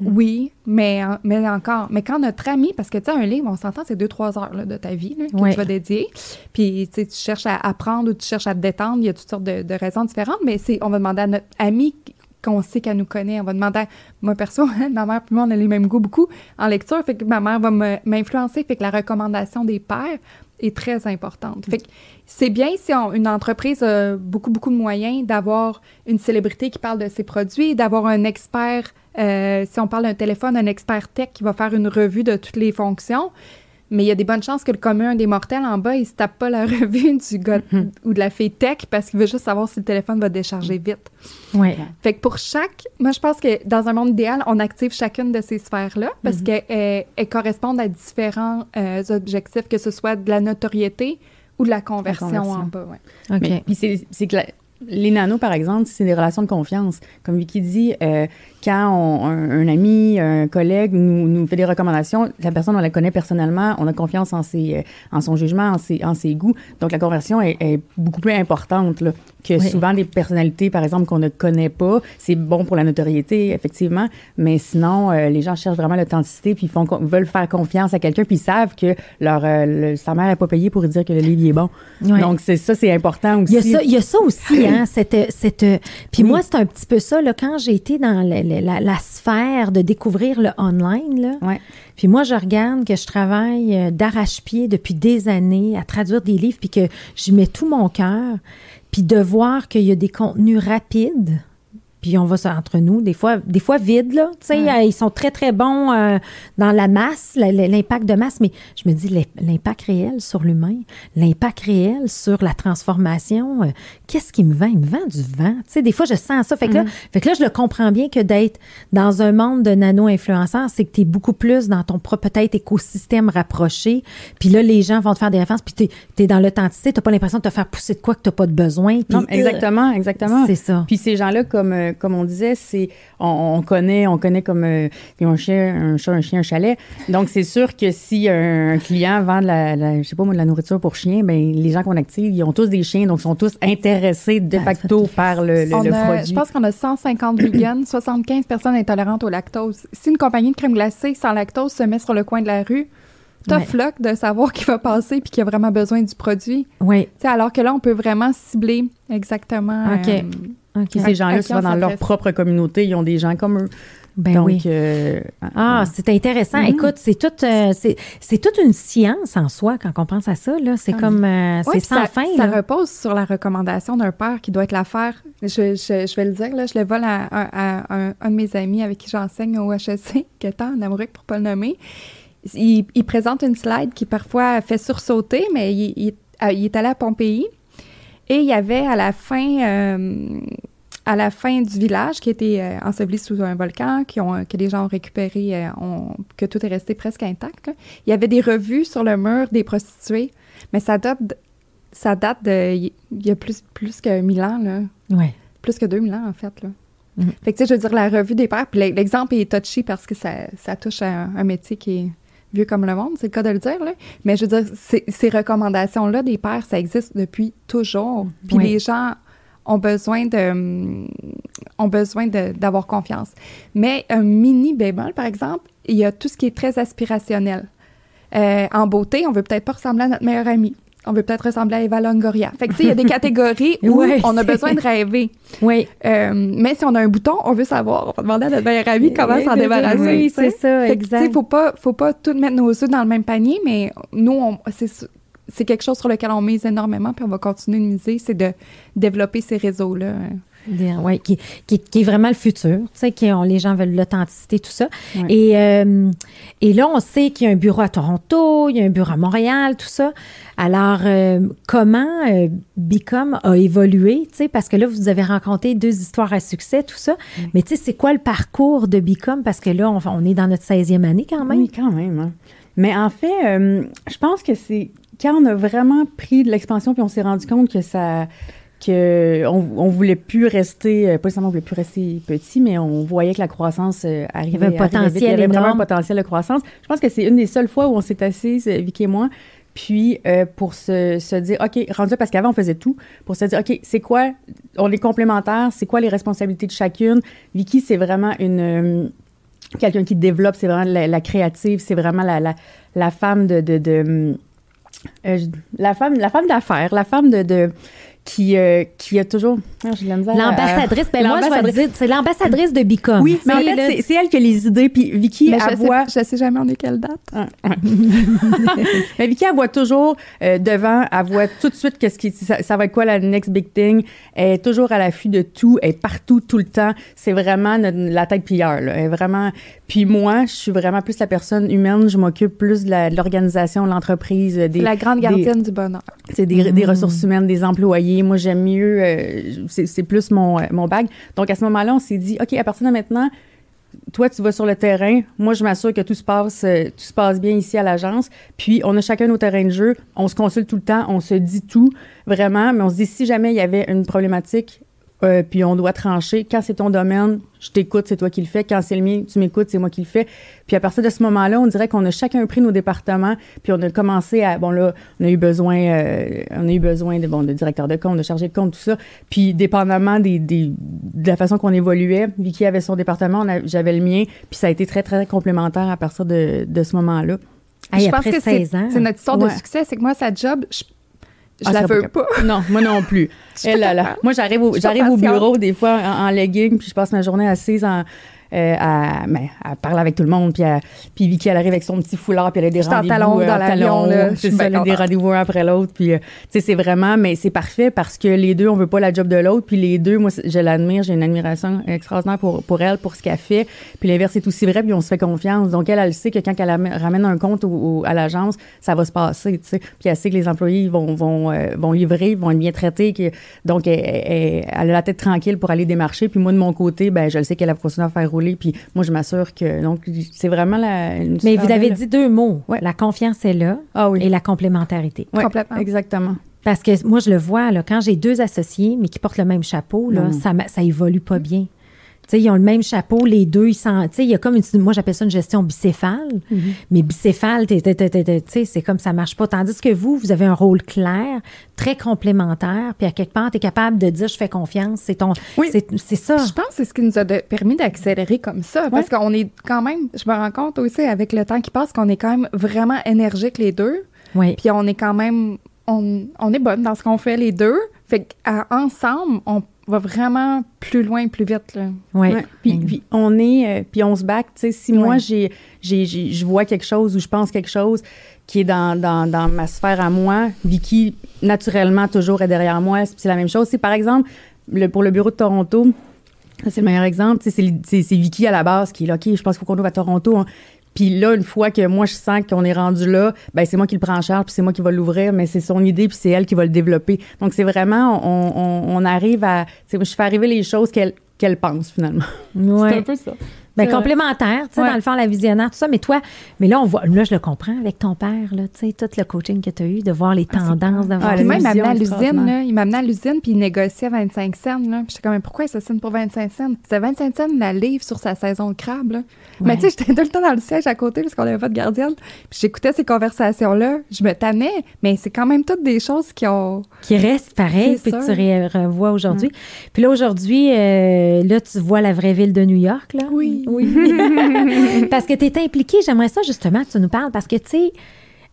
oui, mais, en- mais encore. Mais quand notre ami, parce que tu sais, un livre, on s'entend, c'est deux, trois heures là, de ta vie là, que tu vas dédier. Puis tu sais, tu cherches à apprendre ou tu cherches à te détendre. Il y a toutes sortes de, de raisons différentes, mais on va demander à notre ami qu'on sait qu'elle nous connaît. On va demander à, moi perso, ma mère puis moi, on a les mêmes goûts beaucoup en lecture. Fait que ma mère va m'influencer. Fait que la recommandation des pairs est très importante. C'est bien si on- une entreprise a beaucoup, beaucoup de moyens d'avoir une célébrité qui parle de ses produits, d'avoir un expert, euh, si on parle d'un téléphone, un expert tech qui va faire une revue de toutes les fonctions. Mais il y a des bonnes chances que le commun des mortels en bas, il se tape pas la revue du gars ou de la fille tech parce qu'il veut juste savoir si le téléphone va décharger vite. Ouais. Fait que pour chaque, moi je pense que dans un monde idéal, on active chacune de ces sphères-là parce Mhm. qu'elles elles- elles correspondent à différents euh, objectifs, que ce soit de la notoriété ou de la conversion, conversion. en bas. ouais. OK. Mais, puis c'est c'est que la- les nanos, par exemple, c'est des relations de confiance. Comme Vicky dit, euh, quand on- un, un ami, un collègue nous, nous fait des recommandations, la personne, on la connaît personnellement, on a confiance en, ses, euh, en son jugement, en ses, en ses goûts. Donc, la conversion est, est beaucoup plus importante là, que Oui. souvent des personnalités, par exemple, qu'on ne connaît pas. C'est bon pour la notoriété, effectivement, mais sinon, euh, les gens cherchent vraiment l'authenticité, puis ils font, veulent faire confiance à quelqu'un, puis ils savent que leur, euh, le- sa mère n'est pas payée pour dire que le livre il est bon. Donc, c'est ça, c'est important Il aussi. y, a ça, il y a ça aussi, hein, cette, cette, puis Oui. moi, c'est un petit peu ça, là, quand j'ai été dans la, la sphère de découvrir le online, là, puis moi, je regarde que je travaille euh, d'arrache-pied depuis des années à traduire des livres, puis que j'y mets tout mon cœur, puis de voir qu'il y a des contenus rapides, puis on va ça entre nous, des fois, des fois vides, là. Tu sais, euh, ils sont très, très bons euh, dans la masse, l'impact de masse, mais je me dis l'impact réel sur l'humain, l'impact réel sur la transformation, euh, qu'est-ce qui me vend? Il me vend du vent. Tu sais, des fois, je sens ça. Fait que, là, mm-hmm. fait que là, je le comprends bien que d'être dans un monde de nano-influenceurs, c'est que tu es beaucoup plus dans ton propre, peut-être, écosystème rapproché. Puis là, les gens vont te faire des références, puis tu es, dans l'authenticité, tu pas l'impression de te faire pousser de quoi que tu pas de besoin. non, exactement, exactement. C'est ça. Puis ces gens-là, comme comme on disait, c'est on, connaît, on connaît comme euh, un chien, un chat, un chien, un chalet. Donc c'est sûr que si un, client vend de la, je sais pas moi, de la nourriture pour chien, ben les gens qu'on active, ils ont tous des chiens, donc ils sont tous intéressés de ben, facto par le, produit. Je pense qu'on a 150 vegans, 75 personnes intolérantes au lactose. Si une compagnie de crème glacée sans lactose se met sur le coin de la rue, tough luck de savoir qui va passer puis qui a vraiment besoin du produit. Oui. alors que là, on peut vraiment cibler exactement. OK. Euh, ces gens-là, souvent dans leur propre communauté, ils ont des gens comme eux. Ben oui. Euh, ah, c'est intéressant. Mm-hmm. Écoute, c'est tout, euh, c'est toute une science en soi quand on pense à ça. Là, c'est ah comme, euh, c'est sans fin. Ça repose sur la recommandation d'un père qui doit être l'affaire. Je, je, je, vais le dire là, je le vole à, un, de mes amis avec qui j'enseigne au HEC, qui est en Amérique pour pas le nommer. Il, il, présente une slide qui parfois fait sursauter, mais il, il, il est allé à Pompéi et il y avait à la fin, euh, à la fin du village qui était euh, enseveli sous un volcan, qui ont, que les gens ont récupéré, euh, que tout est resté presque intact. Il y avait des revues sur le mur des prostituées, mais ça date, ça date de il y a plus, plus que 1000 ans. Là. Ouais. Plus que 2000 ans, en fait. Là. Mm-hmm. Fait que, tu sais, je veux dire, la revue des pères, puis l'exemple est touchy parce que ça, ça touche à un métier qui est vieux comme le monde, c'est le cas de le dire. Là. Mais je veux dire, ces recommandations-là des pères, ça existe depuis toujours. Puis les gens ont besoin de ont besoin d'avoir confiance. Mais un mini bémol, par exemple, il y a tout ce qui est très aspirationnel. Euh, en beauté, on veut peut-être pas ressembler à notre meilleure amie on veut peut-être ressembler à Eva Longoria. Fait que, tu sais, il y a des catégories où on a besoin de rêver. Oui. Euh, mais si on a un bouton, on veut savoir. On va demander à notre meilleur ami comment s'en débarrasser. Oui, c'est ça, fait exact. Il faut pas, faut pas tout mettre nos œufs dans le même panier, mais nous, c'est quelque chose sur lequel on mise énormément, puis on va continuer de miser, c'est de développer ces réseaux-là. Oui, qui, qui, qui, est vraiment le futur, tu sais, qui les gens veulent l'authenticité, tout ça. Et, euh, et là, on sait qu'il y a un bureau à Toronto, il y a un bureau à Montréal, tout ça. Alors, euh, comment euh, Bicom a évolué, tu sais, parce que là, vous avez rencontré deux histoires à succès, tout ça. Mais tu sais, c'est quoi le parcours de Bicom? Parce que là, on, on, est dans notre 16e année quand même. Oui, quand même. Hein. Mais en fait, je pense que c'est quand on a vraiment pris de l'expansion puis on s'est rendu compte que ça qu'on on voulait plus rester, euh, pas seulement on voulait plus rester petit, mais on voyait que la croissance euh, arrivait. Il y avait un potentiel Il y avait vraiment un potentiel de croissance. Je pense que c'est une des seules fois où on s'est assis, euh, Vicky et moi, puis pour se, se, dire, OK, rendu parce qu'avant on faisait tout, pour se dire, OK, c'est quoi, on est complémentaires, c'est quoi les responsabilités de chacune? Vicky, c'est vraiment une quelqu'un qui développe, c'est vraiment la, créative, c'est vraiment la, la, la, femme de, de, de la femme la femme d'affaires, la femme de, de qui, euh, qui a toujours. Ah, l'ambassadrice. Ben moi, je vais dire, c'est l'ambassadrice de Bicom. Oui, mais en fait, c'est elle qui a les idées. Puis Vicky, mais elle je voit. Sais, je sais jamais on est quelle date. Ah, mais Vicky, elle voit toujours euh, devant, elle voit tout de suite qu'est-ce qui, ça, va être quoi la next big thing. Elle est toujours à l'affût de tout, elle est partout, tout le temps. C'est vraiment la tête pilleur, là. Elle est vraiment. Puis moi, je suis vraiment plus la personne humaine. Je m'occupe plus de l'organisation, de l'entreprise. Des, la grande gardienne du bonheur. C'est des, des mm. ressources humaines, des employés moi, j'aime mieux, euh, c'est plus mon, euh, mon bag. Donc, à ce moment-là, on s'est dit, OK, à partir de maintenant, toi, tu vas sur le terrain. Moi, je m'assure que tout se passe, euh, tout se passe bien ici à l'agence. Puis, on a chacun nos terrains de jeu. On se consulte tout le temps. On se dit tout, vraiment. Mais on se dit, si jamais il y avait une problématique, euh, puis on doit trancher. Quand c'est ton domaine, je t'écoute, c'est toi qui le fais. Quand c'est le mien, tu m'écoutes, c'est moi qui le fais. Puis à partir de ce moment-là, on dirait qu'on a chacun pris nos départements, puis on a commencé à bon là, on a eu besoin, euh, on a eu besoin de bon de directeur de compte, de chargé de compte, tout ça. Puis dépendamment des, des de la façon qu'on évoluait, Vicky avait son département, j'avais le mien, puis ça a été très très complémentaire à partir de, de ce moment-là. je pense que c'est notre histoire de succès, c'est que moi sa job, je, je ah, la veux pas. Non, moi non plus. Elle, là, Moi, j'arrive au, j'arrive au bureau des fois en, legging, puis je passe ma journée assise en, euh, à, ben, à parler avec tout le monde. Puis, à- puis Vicky, elle arrive avec son petit foulard, puis elle a des rendez-vous. talons euh, dans l'avion, C'est ça, bien là, des rendez-vous un après l'autre. Puis, euh, tu sais, c'est vraiment, mais c'est parfait parce que les deux, on veut pas la job de l'autre. Puis les deux, moi, je l'admire, j'ai une admiration extraordinaire pour, pour elle, pour ce qu'elle fait. Puis l'inverse est aussi vrai, puis on se fait confiance. Donc elle, elle sait que quand elle am- ramène un compte au- au- à l'agence, ça va se passer, tu sais. Puis elle sait que les employés vont, vont, euh, vont livrer, vont être bien traités. Que, donc elle, elle- elle a la tête tranquille pour aller démarcher. Puis moi, de mon côté, ben je le sais qu'elle va continuer à faire rouler. Puis moi, je m'assure que... Donc, c'est vraiment la... une Mais vous avez belle- dit deux mots. Ouais. La confiance est là Ah oui. et la complémentarité. Ouais, Complètement. Exactement. Parce que moi, je le vois, là, quand j'ai deux associés, mais qui portent le même chapeau, là, Non. ça, ça évolue pas bien. Ils ont le même chapeau, les deux, ils sont, il y a comme une, moi, j'appelle ça une gestion bicéphale. Mais bicéphale, t'es- t'es- tu sais, c'est comme ça marche pas. Tandis que vous, vous avez un rôle clair, très complémentaire, puis à quelque part, tu es capable de dire, je fais confiance, c'est ton, Oui. c'est, ça. Je pense que c'est ce qui nous a de- permis d'accélérer comme ça. Parce qu'on est quand même, je me rends compte aussi avec le temps qui passe qu'on est quand même vraiment énergiques les deux. Oui. Puis on est quand même, on, on est bonne dans ce qu'on fait les deux. Fait qu'ensemble, on va vraiment plus loin, plus vite. Là. Oui. Ouais. Puis, puis on est, euh, puis on se back. Tu sais, si moi Ouais. j'ai, j'ai, j'ai- je vois quelque chose ou je pense quelque chose qui est dans, dans, dans ma sphère à moi, Vicky naturellement toujours est derrière moi. C'est la même chose. C'est par exemple le, pour le bureau de Toronto. ça, C'est le meilleur exemple. Tu sais, C'est, c'est, c'est Vicky à la base qui est là. OK, je pense qu'il faut qu'on ouvre à Toronto. hein. Puis là, une fois que moi, je sens qu'on est rendu là, ben c'est moi qui le prends en charge, puis c'est moi qui va l'ouvrir, mais c'est son idée, puis c'est elle qui va le développer. Donc, c'est vraiment, on, on, on arrive à... tu sais, Je fais arriver les choses qu'elle qu'elle pense, finalement. Ouais. C'est un peu ça. Ben, complémentaire, tu sais, Ouais. dans le fond, la visionnaire, tout ça. Mais toi, mais là, on voit, là, je le comprends avec ton père, là, tu sais, tout le coaching que tu as eu, de voir les tendances, de voir Ah, la même, il m'amenait à vision l'usine, là. Il m'amenait à l'usine, puis il négociait 25 cents, là. Puis j'étais comme, mais pourquoi il se signe pour 25 cents? C'était 25 cents la livre sur sa saison de crabe, là. Mais tu sais, j'étais tout le temps dans le siège à côté parce qu'on n'avait pas de gardienne. Puis j'écoutais ces conversations-là. Je me tannais, mais c'est quand même toutes des choses qui ont... qui reste pareil, C'est puis que tu revois aujourd'hui. Puis là, aujourd'hui, euh, là, tu vois la vraie ville de New York, là. Oui. Oui. parce que tu es impliqué, j'aimerais ça justement que tu nous parles, parce que, tu sais,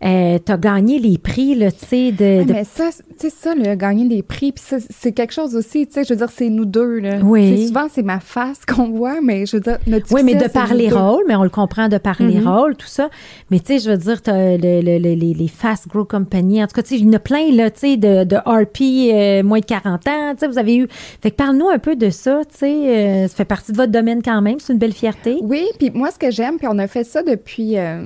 euh, tu as gagné les prix, là, tu sais, de... De- mais ça, tu sais, ça, le gagner des prix, puis c'est quelque chose aussi, tu sais, je veux dire, c'est nous deux, là. Oui. Souvent, c'est ma face qu'on voit, mais je veux dire, notre Oui, mais de par les rôles, mais on le comprend de par les rôles, tout ça. Mais tu sais, je veux dire, t'as le, le- le- les, les Fast Grow Company, en tout cas, tu sais, il y en a plein, là, tu sais, de, de RP euh, moins de 40 ans, tu sais, vous avez eu... Fait que parle-nous un peu de ça, tu sais, euh, ça fait partie de votre domaine quand même, c'est une belle fierté. Oui, puis moi, ce que j'aime, puis on a fait ça depuis, euh,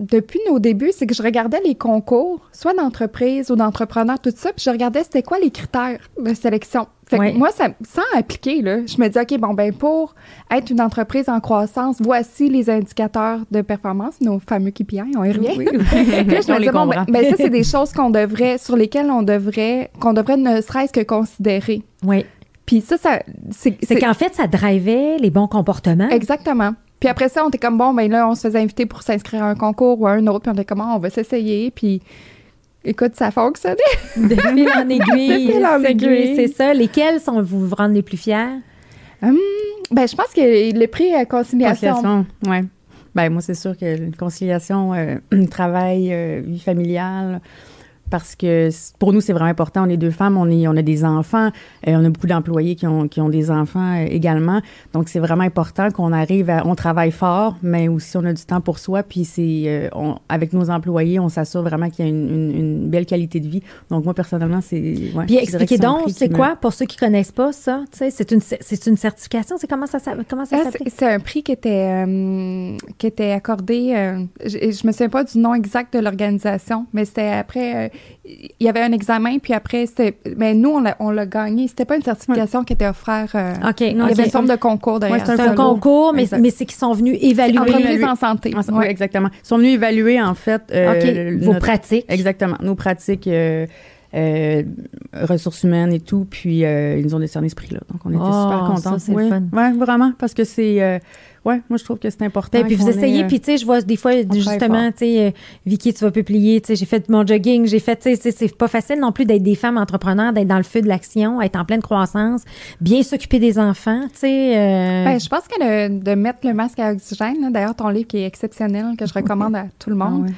depuis nos débuts, c'est que je regardais les concours, soit d'entreprise ou d'entrepreneurs, tout ça, puis je regardais c'était quoi les critères de sélection. Fait Ouais. que moi, ça, sans appliquer, là, je me dis, OK, bon, ben pour être une entreprise en croissance, voici les indicateurs de performance, nos fameux KPI, on y revient. Puis là, je On me disais, bon, ben, ben, ça, c'est des choses qu'on devrait, sur lesquelles on devrait, qu'on devrait ne serait-ce que considérer. Oui. Puis ça, ça c'est C'est qu'en fait, ça drivait les bons comportements. Exactement. Puis après ça, on était comme bon, ben là, on se faisait inviter pour s'inscrire à un concours ou à un autre, puis on était comme Ah, on va s'essayer, puis écoute, ça fonctionnait. De fil en aiguille. De fil en c'est- aiguille. C'est ça. Lesquels sont vous vous rendez les plus fiers? Hum, ben, je pense que le prix à conciliation. Conciliation, ouais. Ben moi c'est sûr que une conciliation euh, travail euh, vie familiale parce que pour nous c'est vraiment important. On est deux femmes, on est on a des enfants, euh, on a beaucoup d'employés qui ont qui ont des enfants euh, également. Donc c'est vraiment important qu'on arrive à on travaille fort, mais aussi on a du temps pour soi. Puis c'est euh, on- avec nos employés, on s'assure vraiment qu'il y a une, une- une belle qualité de vie. Donc moi personnellement c'est ouais, Puis expliquez donc, c'est quoi, pour ceux qui connaissent pas ça, tu sais, c'est une, c'est une certification, c'est comment ça, comment ça Ah, s'appelle? c'est un prix qui était, euh, qui était accordé. euh, je, je me souviens pas du nom exact de l'organisation, mais c'était après. Il y avait un examen, puis après, c'était. Mais nous, on l'a- on l'a gagné. C'était pas une certification qui était offerte. euh, OK, Il y avait une forme de concours derrière. c'est C'est un concours, mais, Exact. mais c'est qu'ils sont venus évaluer Entreprise en santé. Ouais. Oui, exactement. Ils sont venus évaluer, en fait, euh, vos pratiques. Exactement. Nos pratiques, euh, euh, ressources humaines et tout, puis euh, ils nous ont décerné ce prix-là. Donc, on était Oh, super contents. ça, c'est fun. Ouais, vraiment, parce que c'est... euh, ouais, moi, je trouve que c'est important. Ben, puis vous essayez, ait, euh, puis tu sais, je vois des fois, justement, tu sais, euh, Vicky, tu vas publier, tu sais, j'ai fait mon jogging, j'ai fait, tu sais, c'est- pas facile non plus d'être des femmes entrepreneurs, d'être dans le feu de l'action, être en pleine croissance, bien s'occuper des enfants, tu sais. euh, Ben, je pense que le- de mettre le masque à oxygène, d'ailleurs, ton livre qui est exceptionnel, que je recommande à tout le ah monde. ouais.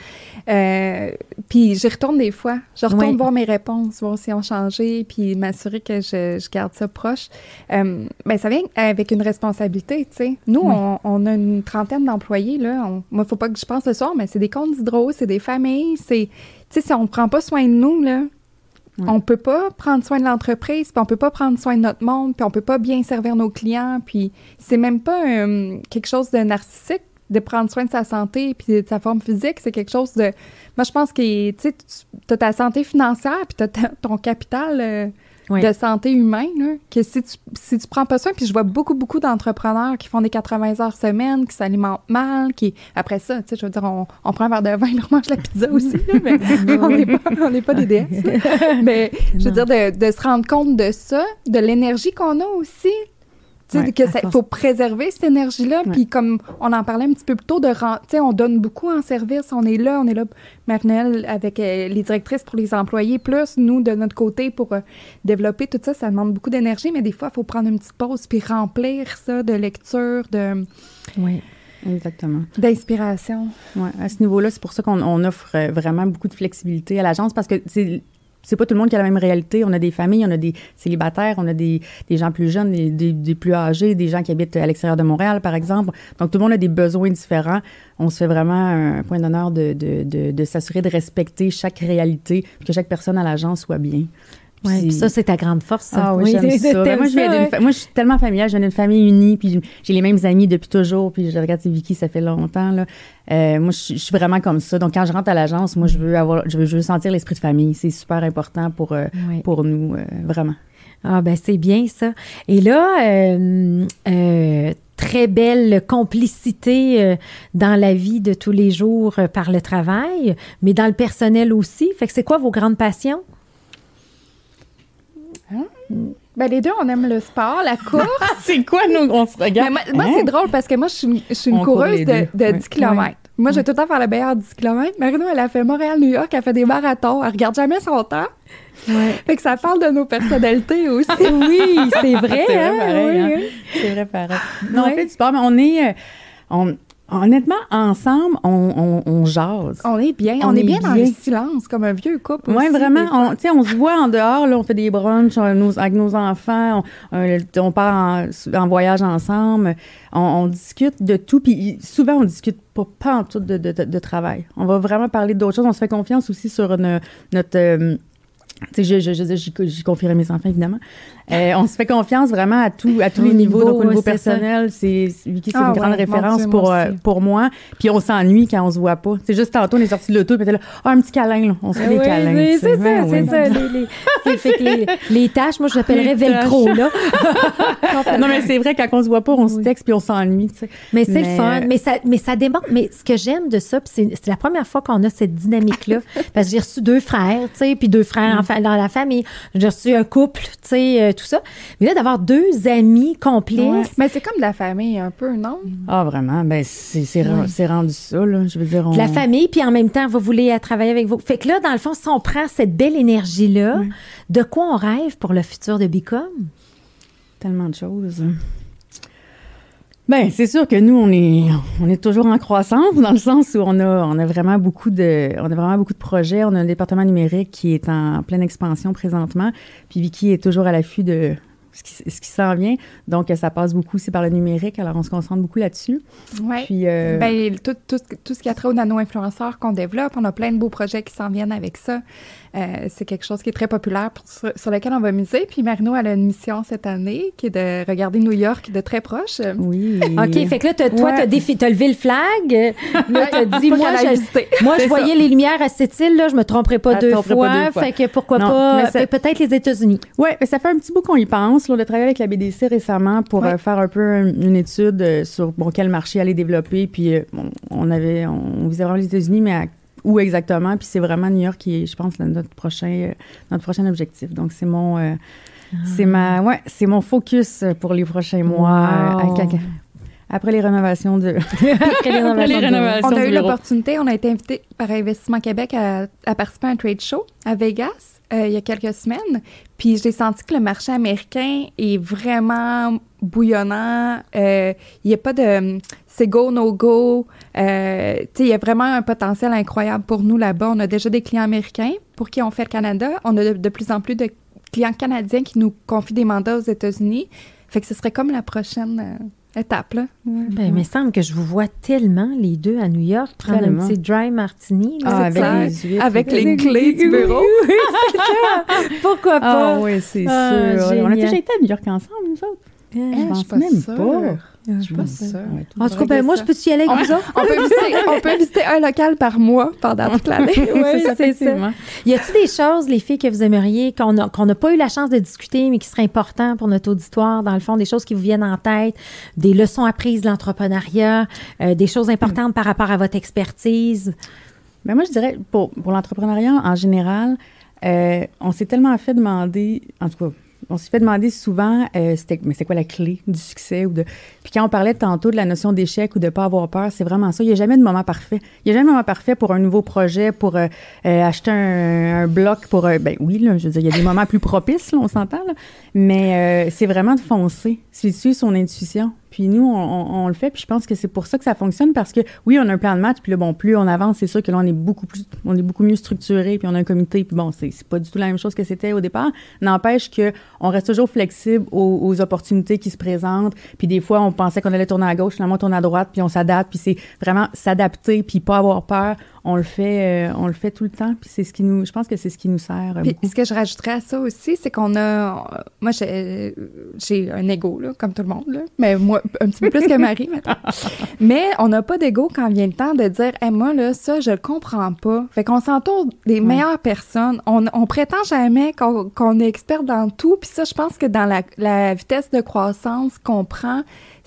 Euh, puis j'y retourne des fois. Je retourne Oui. voir mes réponses, voir si elles ont changé, puis m'assurer que je, je garde ça proche. Euh, ben, ça vient avec une responsabilité, tu sais. Nous, Oui. on, on a une trentaine d'employés, là. On, moi, faut pas que je pense ce soir, mais c'est des comptes d'hydro, c'est des familles, c'est... Tu sais, si on ne prend pas soin de nous, là, Oui. on peut pas prendre soin de l'entreprise, puis on peut pas prendre soin de notre monde, puis on peut pas bien servir nos clients, puis c'est même pas euh, quelque chose de narcissique de prendre soin de sa santé puis de sa forme physique, c'est quelque chose de moi je pense que tu sais tu as ta santé financière puis tu as ton capital euh, Oui. de santé humaine là, que si tu si tu prends pas soin puis je vois beaucoup beaucoup d'entrepreneurs qui font des 80 heures semaine, qui s'alimentent mal, qui après ça, tu sais je veux dire on, on prend un verre de vin, on mange la pizza aussi là, mais on n'est pas on n'est pas des déesses. Mais je veux dire de, de se rendre compte de ça, de l'énergie qu'on a aussi. Ouais, que ça- faut préserver cette énergie-là. Puis comme on en parlait un petit peu plus tôt, de on donne beaucoup en service. On est là, on est là, Marinelle, avec euh, les directrices pour les employés, plus nous de notre côté pour euh, développer tout ça. Ça demande beaucoup d'énergie, mais des fois, il faut prendre une petite pause puis remplir ça de lecture, de oui. Exactement. d'inspiration. Ouais, à ce niveau-là, c'est pour ça qu'on on offre euh, vraiment beaucoup de flexibilité à l'agence parce que c'est pas tout le monde qui a la même réalité. On a des familles, on a des célibataires, on a des, des gens plus jeunes, des, des, plus âgés, des gens qui habitent à l'extérieur de Montréal, par exemple. Donc, tout le monde a des besoins différents. On se fait vraiment un point d'honneur de, de, de, de s'assurer de respecter chaque réalité, que chaque personne à l'agence soit bien. Ouais, ça, c'est ta grande force. ça. ah oui, j'aime ça. Ben, moi, je viens ça, d'une ouais. fa- moi, je suis tellement familiale. Je viens d'une famille unie, puis j'ai les mêmes amis depuis toujours. Puis je regarde Vicky, ça fait longtemps. Là. Euh, moi, je, suis- je suis vraiment comme ça. Donc, quand je rentre à l'agence, moi, je veux avoir, je veux, je veux sentir l'esprit de famille. C'est super important pour, euh, pour nous, euh, vraiment. Ah ben c'est bien ça. Et là, très belle complicité dans la vie de tous les jours par le travail, mais dans le personnel aussi. Fait que c'est quoi vos grandes passions? Ben, les deux, on aime le sport, la course. c'est quoi, nous, on se Mais regarde? moi, moi, Hein? c'est drôle parce que moi, je suis une, je suis une On court coureuse de, deux. de Ouais. 10 km. Moi, je vais tout le temps faire le meilleur 10 km. Marino, elle a fait Montréal-New York, elle fait des marathons, elle regarde jamais son temps. Fait que ça parle de nos personnalités aussi. Oui, c'est vrai. C'est vrai, hein? pareil, Oui, hein? C'est vrai, pareil. Non, Ouais. on fait du sport, mais on est... euh, on- honnêtement, ensemble, on, on, on jase. On est bien, on, On est est bien dans bien. le silence, comme un vieux couple Oui, vraiment. On, on se voit en dehors, là, on fait des brunchs on- nos- avec nos enfants, on, euh, part en, en voyage ensemble, on, discute de tout, puis souvent, on discute pas, pas en tout de, de, de- de travail. On va vraiment parler d'autres choses. On se fait confiance aussi sur une- notre... euh, tu sais, je, je, confierai mes enfants, évidemment. Euh, on se fait confiance vraiment à, tout, à tous les niveaux. niveau, Donc, au niveau personnel, c'est, Vicky, c'est Ah une grande ouais, référence Dieu, pour, moi euh, pour moi. Puis on s'ennuie quand on se voit pas. C'est juste tantôt, on est sorti de l'auto, puis là, ah, un petit câlin, là. On se fait des Oui, câlins. oui, c'est ça, c'est ça. Les, les, c'est- fait que les, les tâches, moi, je l'appellerais velcro, là. Non, mais c'est vrai, quand on se voit pas, on se texte puis on s'ennuie, tu sais. Mais c'est le fun. Mais ça, mais ça démontre. Mais ce que j'aime de ça, puis c'est, la première fois qu'on a cette dynamique-là. parce que j'ai reçu deux frères, tu sais, puis deux frères Mm. en dans la famille. J'ai reçu un couple, tu sais, euh, tout ça. Mais là, d'avoir deux amis complices. Ouais. Mais c'est comme de la famille un peu, non? Ah, vraiment? Ben, c'est, Ouais. rendu ça, là. Je veux dire, on... la famille, puis en même temps, vous voulez euh, travailler avec vous. Fait que là, dans le fond, si on prend cette belle énergie-là, de quoi on rêve pour le futur de Bicom? Tellement de choses. Ben, c'est sûr que nous, on est, on est toujours en croissance dans le sens où on a, on a vraiment beaucoup de, on a vraiment beaucoup de projets. On a un département numérique qui est en pleine expansion présentement. Puis Vicky est toujours à l'affût de ce qui, ce qui s'en vient. Donc, ça passe beaucoup aussi par le numérique. Alors, on se concentre beaucoup là-dessus. Ouais. Puis, euh, Ben, tout, tout, tout ce qui a trait aux nano-influenceurs qu'on développe, on a plein de beaux projets qui s'en viennent avec ça. Euh, c'est quelque chose qui est très populaire pour- sur, sur lequel on va miser. Puis Marino, elle a une mission cette année qui est de regarder New York de très proche. oui. OK, fait que là, t'as- toi, Ouais. t'as levé le flag. Là, t'as dit, moi, je, moi, je voyais les lumières à cette île, là, je me tromperais pas, deux, fois, pas deux fois. Fait que pourquoi Non, pas, mais ça- peut-être les États-Unis. Oui, ça fait un petit bout qu'on y pense. Là, on a travaillé avec la BDC récemment pour Ouais. euh, faire un peu une, une étude euh, sur bon, quel marché aller développer. Puis euh, on avait, on, visait vraiment les États-Unis, mais à- où exactement? Puis c'est vraiment New York qui est, je pense, notre prochain, euh, notre prochain objectif. Donc c'est mon, euh, c'est ma, ouais, c'est mon focus euh, pour les prochains mois. Wow. Après les rénovations de. Après les Après les rénovations de- rénovations On a eu l'opportunité, on a été invité par Investissement Québec à, à participer à un trade show à Vegas euh, il y a quelques semaines. Puis j'ai senti que le marché américain est vraiment bouillonnant. Euh, il n'y a pas de c'est go, no go. Euh, il y a vraiment un potentiel incroyable pour nous là-bas. On a déjà des clients américains pour qui on fait le Canada. On a de, de plus en plus de clients canadiens qui nous confient des mandats aux États-Unis. Fait que ce serait comme la prochaine euh, étape, là. Ben, il me semble que je vous vois tellement, les deux, à New York, prendre Tellement. un petit dry martini. là. Ah, C'est avec les huîtres. Avec les clés du bureau. Pourquoi pas? Ah oui, c'est Ah, sûr. On a génial. déjà été à New York ensemble, nous autres. Ah, Je je pense suis pas même sûre. pas. Je suis pas sûre. ouais, En tout cas, ben, moi, je peux y aller avec vous autres? On peut, visiter, on peut visiter un local par mois pendant toute l'année. Oui, c'est ça. Y a-t-il des choses, les filles, que vous aimeriez, qu'on n'a pas eu la chance de discuter, mais qui seraient importantes pour notre auditoire, dans le fond, des choses qui vous viennent en tête, des leçons apprises de l'entrepreneuriat, euh, des choses importantes par rapport à votre expertise? Mais moi, je dirais, pour, pour l'entrepreneuriat en général, euh, on s'est tellement fait demander, en tout cas, on s'est fait demander souvent, euh, mais c'est quoi la clé du succès ou de. Puis quand on parlait tantôt de la notion d'échec ou de pas avoir peur, c'est vraiment ça. Il n'y a jamais de moment parfait. Il n'y a jamais de moment parfait pour un nouveau projet, pour euh, euh, acheter un, bloc, pour. ben oui, là, je veux dire, il y a des moments plus propices, on s'entend. Mais c'est vraiment de foncer, c'est suivre son intuition? Puis nous, on, le fait, puis je pense que c'est pour ça que ça fonctionne parce que oui, on a un plan de match, puis là, bon, plus on avance, c'est sûr que là, on est beaucoup plus, on est beaucoup mieux structuré, puis on a un comité, puis bon, c'est c'est pas du tout la même chose que c'était au départ. N'empêche que on reste toujours flexible aux, aux opportunités qui se présentent, puis des fois, on pensait qu'on allait tourner à gauche, finalement, on tourne à droite, puis on s'adapte, puis c'est vraiment s'adapter, puis pas avoir peur. On le fait, euh, on le fait tout le temps, puis c'est ce qui nous, je pense que c'est ce qui nous sert euh, Puis ce que je rajouterais à ça aussi, c'est qu'on a. Moi, j'ai j'ai un ego, là, comme tout le monde, là. Mais moi, un petit peu plus que Marie, maintenant. Mais on n'a pas d'ego quand vient le temps de dire, hey, moi, là, ça, je le comprends pas. Fait qu'on s'entoure des meilleures personnes. On, on prétend jamais qu'on qu'on est expert dans tout. Puis ça, je pense que dans la, la vitesse de croissance qu'on prend,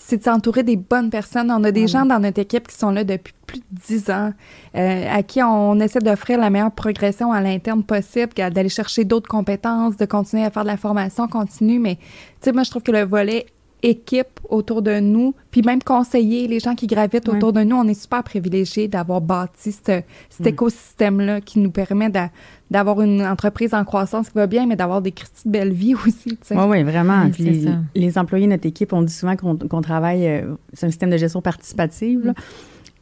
c'est de s'entourer des bonnes personnes. On a des gens dans notre équipe qui sont là depuis plus de dix ans, euh, à qui on essaie d'offrir la meilleure progression à l'interne possible, d'aller chercher d'autres compétences, de continuer à faire de la formation continue. Mais, tu sais, moi, je trouve que le volet équipe autour de nous, puis même conseiller les gens qui gravitent Ouais. autour de nous, on est super privilégiés d'avoir bâti ce- cet écosystème-là qui nous permet d'a- d'avoir une entreprise en croissance qui va bien, mais d'avoir des Christy de belle vie aussi. Oui, oui, vraiment. Oui, les, ça. les employés de notre équipe, on dit souvent qu'on travaille, euh, c'est un système de gestion participative, là,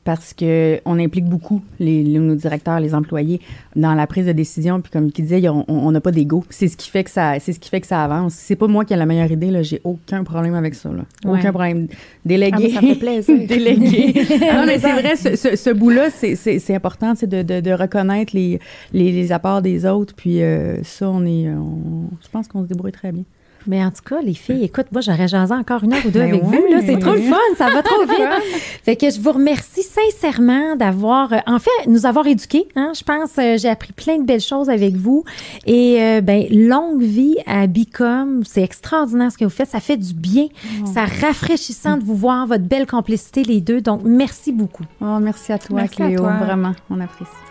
parce que on implique beaucoup les, les- nos directeurs, les employés dans la prise de décision. Puis comme il disait, on- n'a pas d'ego. C'est ce qui fait que ça, c'est ce qui fait que ça avance. C'est pas moi qui ai la meilleure idée. Là, j'ai aucun problème avec ça. Là. Ouais. Aucun problème. Ah, Déléguer. mais ça plaisir. Déléguer. non, mais c'est vrai, ce, ce, ce bout-là, c'est- important, c'est de, de, de reconnaître les, les, les apports des autres. Puis euh, ça, on est, on- je pense qu'on se débrouille très bien. Mais en tout cas, les filles, écoute, moi, j'aurais jasé encore une heure ou deux Ben avec oui. vous. là. C'est trop le fun, ça va trop vite. fait que je vous remercie sincèrement d'avoir, euh, en fait, nous avoir éduqués. Hein, je pense, euh, j'ai appris plein de belles choses avec vous. Et euh, ben, longue vie à Bicom. C'est extraordinaire ce que vous faites. Ça fait du bien. Ça rafraîchissant de vous voir, votre belle complicité, les deux. Donc, merci beaucoup. Oh, merci à toi, Merci à Cléo. toi. Vraiment, on apprécie.